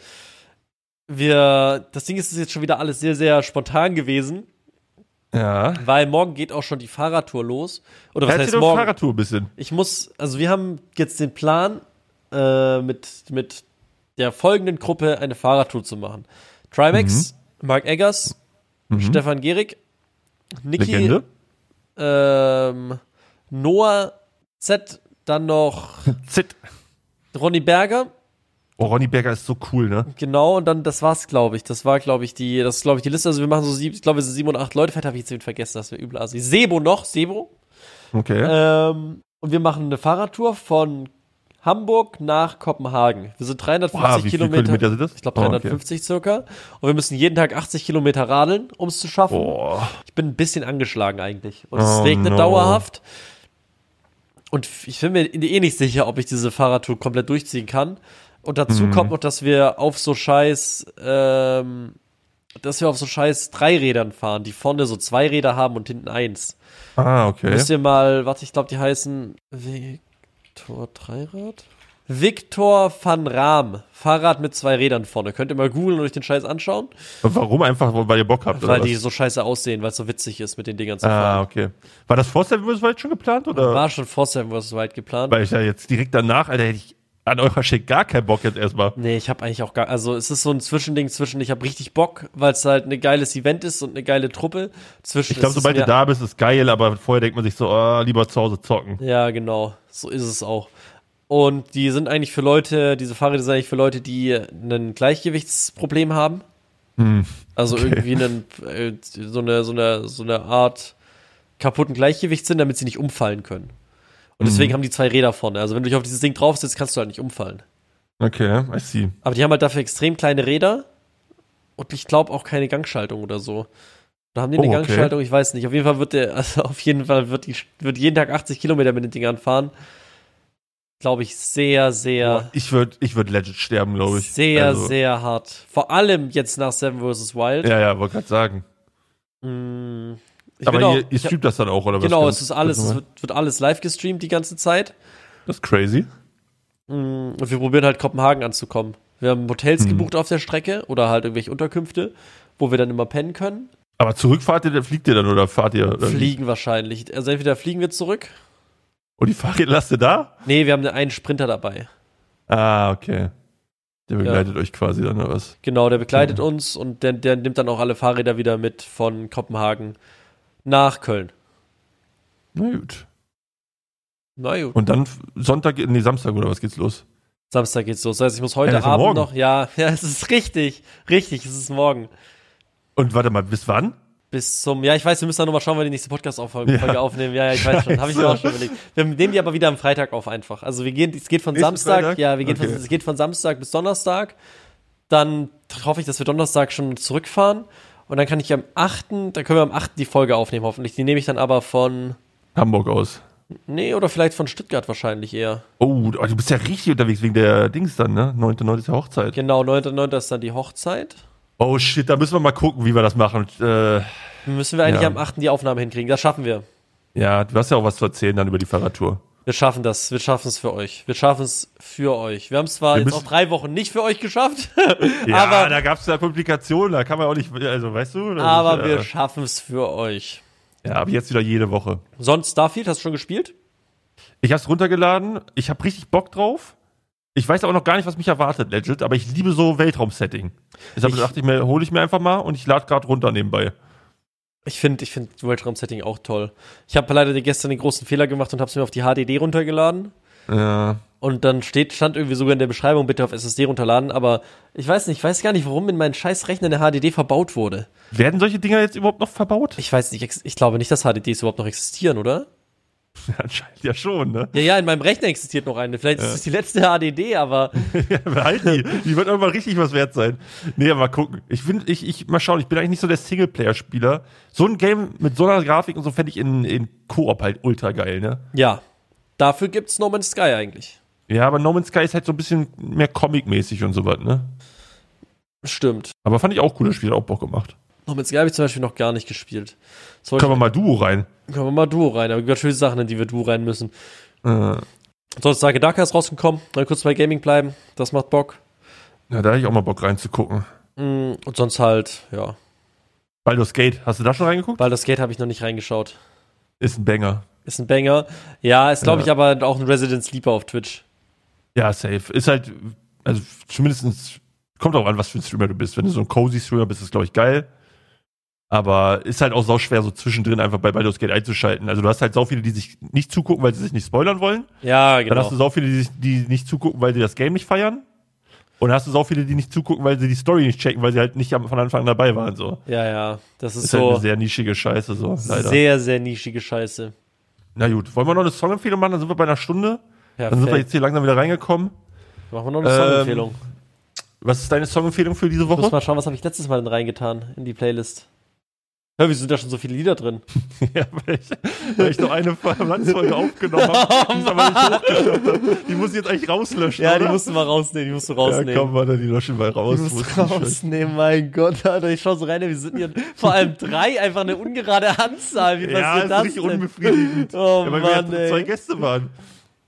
wir, das Ding ist, es ist jetzt schon wieder alles sehr, sehr spontan gewesen. Ja. Weil morgen geht auch schon die Fahrradtour los. Oder was Erzähl heißt morgen? Fahrradtour ein bisschen. Ich muss, also wir haben jetzt den Plan, äh, mit, mit der folgenden Gruppe eine Fahrradtour zu machen. Trimax, Mark Eggers, Stefan Gehrig, Niki, ähm, Noah Z, dann noch Zit. Ronny Berger, Oh, Ronny Berger ist so cool, ne? genau, und dann, das war's, glaube ich. Das war, glaube ich, die, das ist, glaube ich, die Liste. Also wir machen so sieben, ich glaube, wir sind sieben und acht Leute. Vielleicht habe ich jetzt vergessen, das wäre übel. Also Sebo noch, Sebo. Okay. Ähm, und wir machen eine Fahrradtour von Hamburg nach Kopenhagen. Wir sind 350 Boah, wie viele Kilometer. Kilometer sind das? Ich glaube Oh, okay. 350 circa. Und wir müssen jeden Tag 80 Kilometer radeln, um es zu schaffen. Boah. Ich bin ein bisschen angeschlagen eigentlich. Und es Oh, regnet no. dauerhaft. Und ich bin mir eh nicht sicher, ob ich diese Fahrradtour komplett durchziehen kann. Und dazu Mhm. kommt noch, dass wir auf so scheiß, ähm, dass wir auf so scheiß Dreirädern fahren, die vorne so zwei Räder haben und hinten eins. Ah, okay. Müsst ihr mal, warte, ich glaube, die heißen Victor Dreirad? Victor van Raam. Fahrrad mit zwei Rädern vorne. Könnt ihr mal googeln und euch den Scheiß anschauen. Und warum? Einfach, weil ihr Bock habt, Weil die so scheiße aussehen, weil es so witzig ist, mit den Dingern zu Ah, fahren. okay. War das vor Seven vs. Wild schon geplant, oder? War schon vor Seven vs. Wild geplant. Weil ich ja jetzt direkt danach, Alter, hätte ich an eurer Schick gar keinen Bock jetzt erstmal. Nee, ich habe eigentlich auch gar, also es ist so ein Zwischending zwischen, ich habe richtig Bock, weil es halt ein geiles Event ist und eine geile Truppe. Zwischen, Ich glaube, sobald du da bist, ist geil, aber vorher denkt man sich so, oh, lieber zu Hause zocken. Ja, genau. So ist es auch. Und die sind eigentlich für Leute, diese Fahrräder sind eigentlich für Leute, die ein Gleichgewichtsproblem haben. Hm. Also irgendwie einen, äh, so, eine, so, eine, so eine Art kaputten Gleichgewichtssinn, damit sie nicht umfallen können. Und deswegen haben die zwei Räder vorne. Also wenn du dich auf dieses Ding drauf sitzt, kannst du halt nicht umfallen. Okay, I see. Aber die haben halt dafür extrem kleine Räder und ich glaube auch keine Gangschaltung oder so. Da haben die eine Oh, okay. Gangschaltung, ich weiß nicht. Auf jeden Fall wird der, also auf jeden Fall wird die, wird jeden Tag 80 Kilometer mit den Dingern fahren. Glaube ich, sehr, sehr, Ich würde ich würd legit sterben, glaube ich. sehr, Also, sehr hart. Vor allem jetzt nach Seven vs. Wild. Ja, ja, wollte gerade sagen. Mm, aber auch- ihr, ihr streamt das dann auch, oder was? Genau, es ist alles, es wird, wird alles live gestreamt die ganze Zeit. Das ist crazy. Mm, Und wir probieren halt Kopenhagen anzukommen. Wir haben Hotels Mhm. gebucht auf der Strecke oder halt irgendwelche Unterkünfte, wo wir dann immer pennen können. Aber zurückfahrt ihr, fliegt ihr dann oder fahrt ihr? Fliegen wahrscheinlich. Also entweder fliegen wir zurück. Und die Fahrräder lasst ihr da? Nee, wir haben einen Sprinter dabei. Ah, okay. Der begleitet euch quasi dann, oder was? Genau, der begleitet uns und der, der nimmt dann auch alle Fahrräder wieder mit von Kopenhagen nach Köln. Na gut. Na gut. Und dann Sonntag, nee, Samstag oder was geht's los? Samstag geht's los. Das heißt, ich muss heute Ja, Abend morgen. noch. Ja, ja, es ist richtig. Richtig, es ist morgen. Und warte mal, bis wann? Bis zum, ja, ich weiß, wir müssen dann nochmal schauen, weil wir die nächste Podcast-Folge Ja. Aufnehmen. Ja, ja, ich weiß schon, habe ich mir auch schon überlegt. Wir nehmen die aber wieder am Freitag auf einfach. Also wir gehen, es geht von Nächsten Samstag, Freitag? ja, wir gehen Okay. von, es geht von Samstag bis Donnerstag. Dann hoffe ich, dass wir Donnerstag schon zurückfahren. Und dann kann ich am 8., dann können wir am 8. die Folge aufnehmen, hoffentlich. Die nehme ich dann aber von, Hamburg aus. nee, oder vielleicht von Stuttgart wahrscheinlich eher. Oh, du du bist ja richtig unterwegs wegen der Dings dann, ne? 9.9. ist ja Hochzeit. Genau, 9.9. ist dann die Hochzeit. Oh shit, da müssen wir mal gucken, wie wir das machen. Äh, Müssen wir eigentlich Ja. am 8. die Aufnahme hinkriegen. Das schaffen wir. ja, du hast ja auch was zu erzählen dann über die Fahrradtour. Wir schaffen das. Wir schaffen es für euch. Wir schaffen es für euch. Wir haben es zwar Wir jetzt auch drei Wochen nicht für euch geschafft, Ja, aber, da gab's ja Komplikationen, da kann man auch nicht, also weißt du? aber ist, wir äh, schaffen es für euch. Ja, aber jetzt wieder jede Woche. Sonst Starfield, hast du schon gespielt? Ich hab's runtergeladen, ich hab richtig Bock drauf. Ich weiß aber noch gar nicht, was mich erwartet, legit, aber ich liebe so Weltraum-Setting. Deshalb Ich- dachte ich mir, hole ich mir einfach mal und ich lade gerade runter nebenbei. Ich finde ich find Weltraum-Setting auch toll. Ich habe leider gestern den großen Fehler gemacht und habe es mir auf die HDD runtergeladen. Ja. Und dann steht, stand irgendwie sogar in der Beschreibung, bitte auf SSD runterladen. Aber ich weiß nicht, ich weiß gar nicht, warum in meinen scheiß Rechner eine HDD verbaut wurde. Werden solche Dinger jetzt überhaupt noch verbaut? Ich weiß nicht, ich glaube nicht, dass HDDs überhaupt noch existieren, oder? Anscheinend ja schon, ne? Ja, ja, in meinem Rechner existiert noch eine. Vielleicht ist es die letzte HDD, aber Ja, behalt die. Die wird irgendwann richtig was wert sein. Nee, aber mal gucken. Ich finde, ich, ich, mal schauen, ich bin eigentlich nicht so der Singleplayer-Spieler. So ein Game mit so einer Grafik und so fände ich in, in Koop halt ultra geil, ne? ja. Dafür gibt's No Man's Sky eigentlich. Ja, aber No Man's Sky ist halt so ein bisschen mehr Comic-mäßig und so was, ne? Stimmt. Aber fand ich auch cool, das Spiel hat auch Bock gemacht. No Man's Sky habe ich zum Beispiel noch gar nicht gespielt. Können wir mal Duo rein. Können wir mal Duo rein, aber gibt natürlich Sachen, in die wir Duo rein müssen. Äh, Sonst sage Darker ist rausgekommen. Dann kurz bei Gaming bleiben. Das macht Bock. ja, da hätte ich auch mal Bock reinzugucken. Mm, Und sonst halt, ja. Baldur's Gate, hast du da schon reingeguckt? Das Gate habe ich noch nicht reingeschaut. Ist ein Banger. Ist ein Banger. Ja, ist, glaube Ja. ich, aber auch ein Resident Sleeper auf Twitch. Ja, safe. Ist halt, also zumindest kommt auch an, was für ein Streamer du bist. Wenn du so ein cozy Streamer bist, ist glaube ich geil. Aber ist halt auch sau schwer, so zwischendrin einfach bei Baldur's Gate einzuschalten. Also du hast halt sau viele, die sich nicht zugucken, weil sie sich nicht spoilern wollen. Ja, Dann hast du genau. sau viele, die, sich, die nicht zugucken, weil sie das Game nicht feiern. Und dann hast du sau viele, die nicht zugucken, weil sie die Story nicht checken, weil sie halt nicht von Anfang an dabei waren. So. Ja, ja. Das ist, Ist halt so eine sehr nischige Scheiße, so leider. sehr, sehr nischige Scheiße. Na gut, wollen wir noch eine Songempfehlung machen? Dann sind wir bei einer Stunde. Ja, Dann sind wir jetzt hier langsam wieder reingekommen. Machen wir noch eine Ähm, Songempfehlung. Was ist deine Songempfehlung für diese Ich muss Woche? mal schauen, was habe ich letztes Mal denn reingetan in die Playlist. Hör, wieso sind da schon so viele Lieder drin? Ja, weil ich, weil ich noch eine Landsfolge aufgenommen habe, die es aber nicht hochgeschafft habe. Die muss ich jetzt eigentlich rauslöschen. Ja, die oder? musst du mal rausnehmen, die musst du Ja, rausnehmen. komm, warte, die löschen mal raus. Die Muss musst rausnehmen, mein Gott, Alter. Ich schau so rein, wir sind hier vor allem drei, einfach eine ungerade Anzahl. Wie löschen. Ja, passiert ist das richtig denn? unbefriedigend. Oh ja, weil Mann, wir ja zwei ey. Gäste waren.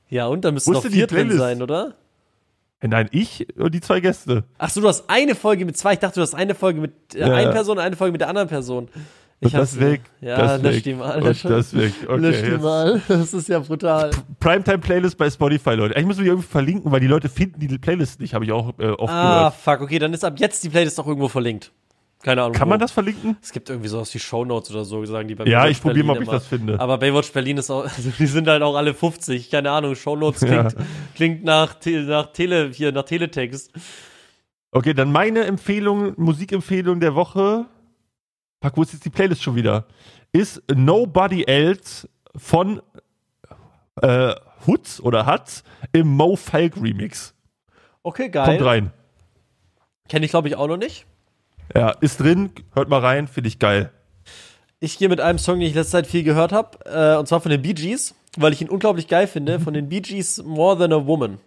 Ja, und da müssten noch die vier drin sein, oder? Äh, Nein, ich und die zwei Gäste. Ach so, du hast eine Folge mit zwei. Ich dachte, du hast eine Folge mit äh, Ja. einer Person und eine Folge mit der anderen Person. Ich Und das weg. Ja, das lösch die mal. Und das weg. Okay, lösch die mal. Das ist ja brutal. Primetime-Playlist bei Spotify, Leute. Ich muss mich irgendwie verlinken, weil die Leute finden die Playlist nicht, habe ich auch äh, oft Ah, gehört. fuck. Okay, dann ist ab jetzt die Playlist auch irgendwo verlinkt. Keine Ahnung. Kann wo. man das verlinken? Es gibt irgendwie sowas wie Shownotes oder so, sagen die bei Ja, Baywatch ich probiere mal, ob ich das finde. Aber Baywatch Berlin ist auch, also die sind halt auch alle 50. Keine Ahnung, Shownotes Ja. klingt, klingt nach, nach Tele, hier, nach Teletext. Okay, dann meine Empfehlung, Musikempfehlung der Woche. Fuck, wo ist jetzt die Playlist schon wieder? Ist Nobody Else von äh, Hutz oder Hatz im Mo Falk Remix. Okay, Kommt geil. rein. Kenne ich, glaube ich, auch noch nicht. Ja, ist drin, hört mal rein, finde ich geil. Ich gehe mit einem Song, den ich letzte Zeit viel gehört habe, äh, und zwar von den Bee Gees, weil ich ihn unglaublich geil finde, von den Bee Gees More Than a Woman.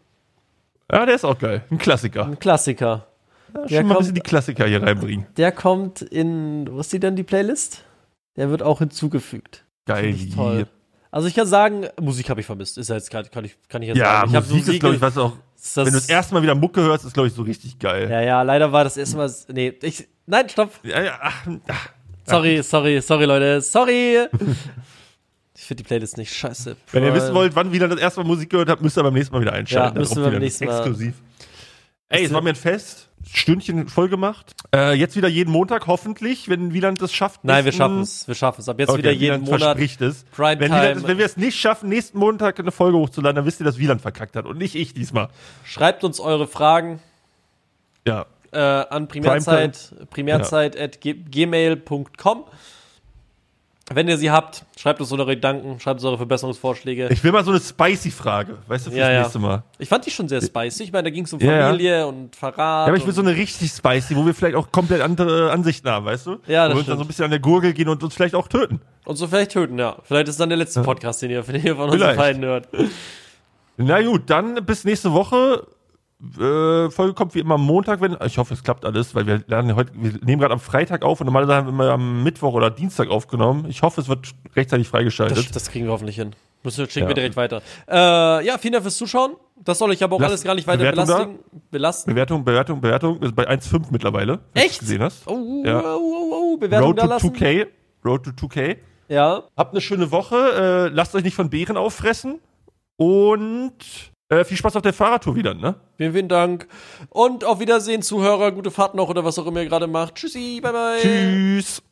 Ja, der ist auch geil. Ein Klassiker. Ein Klassiker. Ja, Der schon mal ein kommt- bisschen die Klassiker hier reinbringen. Der kommt in, was ist die denn, die Playlist? Der wird auch hinzugefügt. Geil. Toll. Also ich kann sagen, Musik habe ich vermisst. Ist ja jetzt grad, kann ich, kann ich jetzt Ja, sagen. Ich Musik ist, glaube ich, was auch, das, wenn du das erste Mal wieder Mucke hörst, ist, glaube ich, so richtig geil. Ja, ja, leider war das erste Mal, nee, ich, nein, stopp. Ja, ja, ach, ach. Sorry, sorry, sorry, Leute, sorry. ich finde die Playlist nicht scheiße. Wenn ihr wissen wollt, wann wieder das erste Mal Musik gehört habt, müsst ihr beim nächsten Mal wieder einschalten. Ja, müssen wir beim nächsten Mal. Exklusiv. Ey, es war mir ein Fest. Stündchen voll gemacht. Äh, jetzt wieder jeden Montag, hoffentlich, wenn Wieland das schafft. Nein, wir schaffen es, wir schaffen es. Ab jetzt Okay, wieder jeden Wieland Monat. verspricht es. Wenn, Primetime. Wieland, wenn wir es nicht schaffen, nächsten Montag eine Folge hochzuladen, dann wisst ihr, dass Wieland verkackt hat und nicht ich diesmal. Schreibt uns eure Fragen Ja. äh, an primärzeit, primärzeit at ge- gmail.com. Wenn ihr sie habt, schreibt uns eure Gedanken, schreibt uns eure Verbesserungsvorschläge. Ich will mal so eine spicy Frage, weißt du, fürs Ja, ja. nächste Mal. Ich fand die schon sehr spicy. Ich meine, da ging es um Ja, ja. Familie und Verrat. Ja, aber ich will so eine richtig spicy, wo wir vielleicht auch komplett andere Ansichten haben, weißt du? Ja, wo das wir uns dann so ein bisschen an der Gurgel gehen und uns vielleicht auch töten. Und so vielleicht töten, ja. Vielleicht ist dann der letzte Podcast, den ihr, den ihr von uns beiden hört. Na gut, dann bis nächste Woche. Äh, Folge kommt wie immer am Montag, wenn. Ich hoffe, es klappt alles, weil wir lernen heute, wir nehmen gerade am Freitag auf und normalerweise haben wir immer am Mittwoch oder Dienstag aufgenommen. Ich hoffe, es wird rechtzeitig freigeschaltet. Das, das kriegen wir hoffentlich hin. Müssen wir, schicken Ja. wir direkt weiter. Äh, ja, vielen Dank fürs Zuschauen. Das soll euch aber auch Lass- alles gar nicht weiter Bewertung da? belastigen. Belasten. Bewertung, Bewertung, Bewertung. Wir sind bei 1,5 mittlerweile. Echt? gesehen hast. Oh, Ja. oh, oh, oh, Bewertung Road da to lassen. 2K. Road to 2K. Ja. Habt eine schöne Woche. Äh, lasst euch nicht von Bären auffressen. Und äh, viel Spaß auf der Fahrradtour wieder, ne? Vielen, vielen Dank. Und auf Wiedersehen, Zuhörer. Gute Fahrt noch oder was auch immer ihr gerade macht. Tschüssi, bye bye. Tschüss.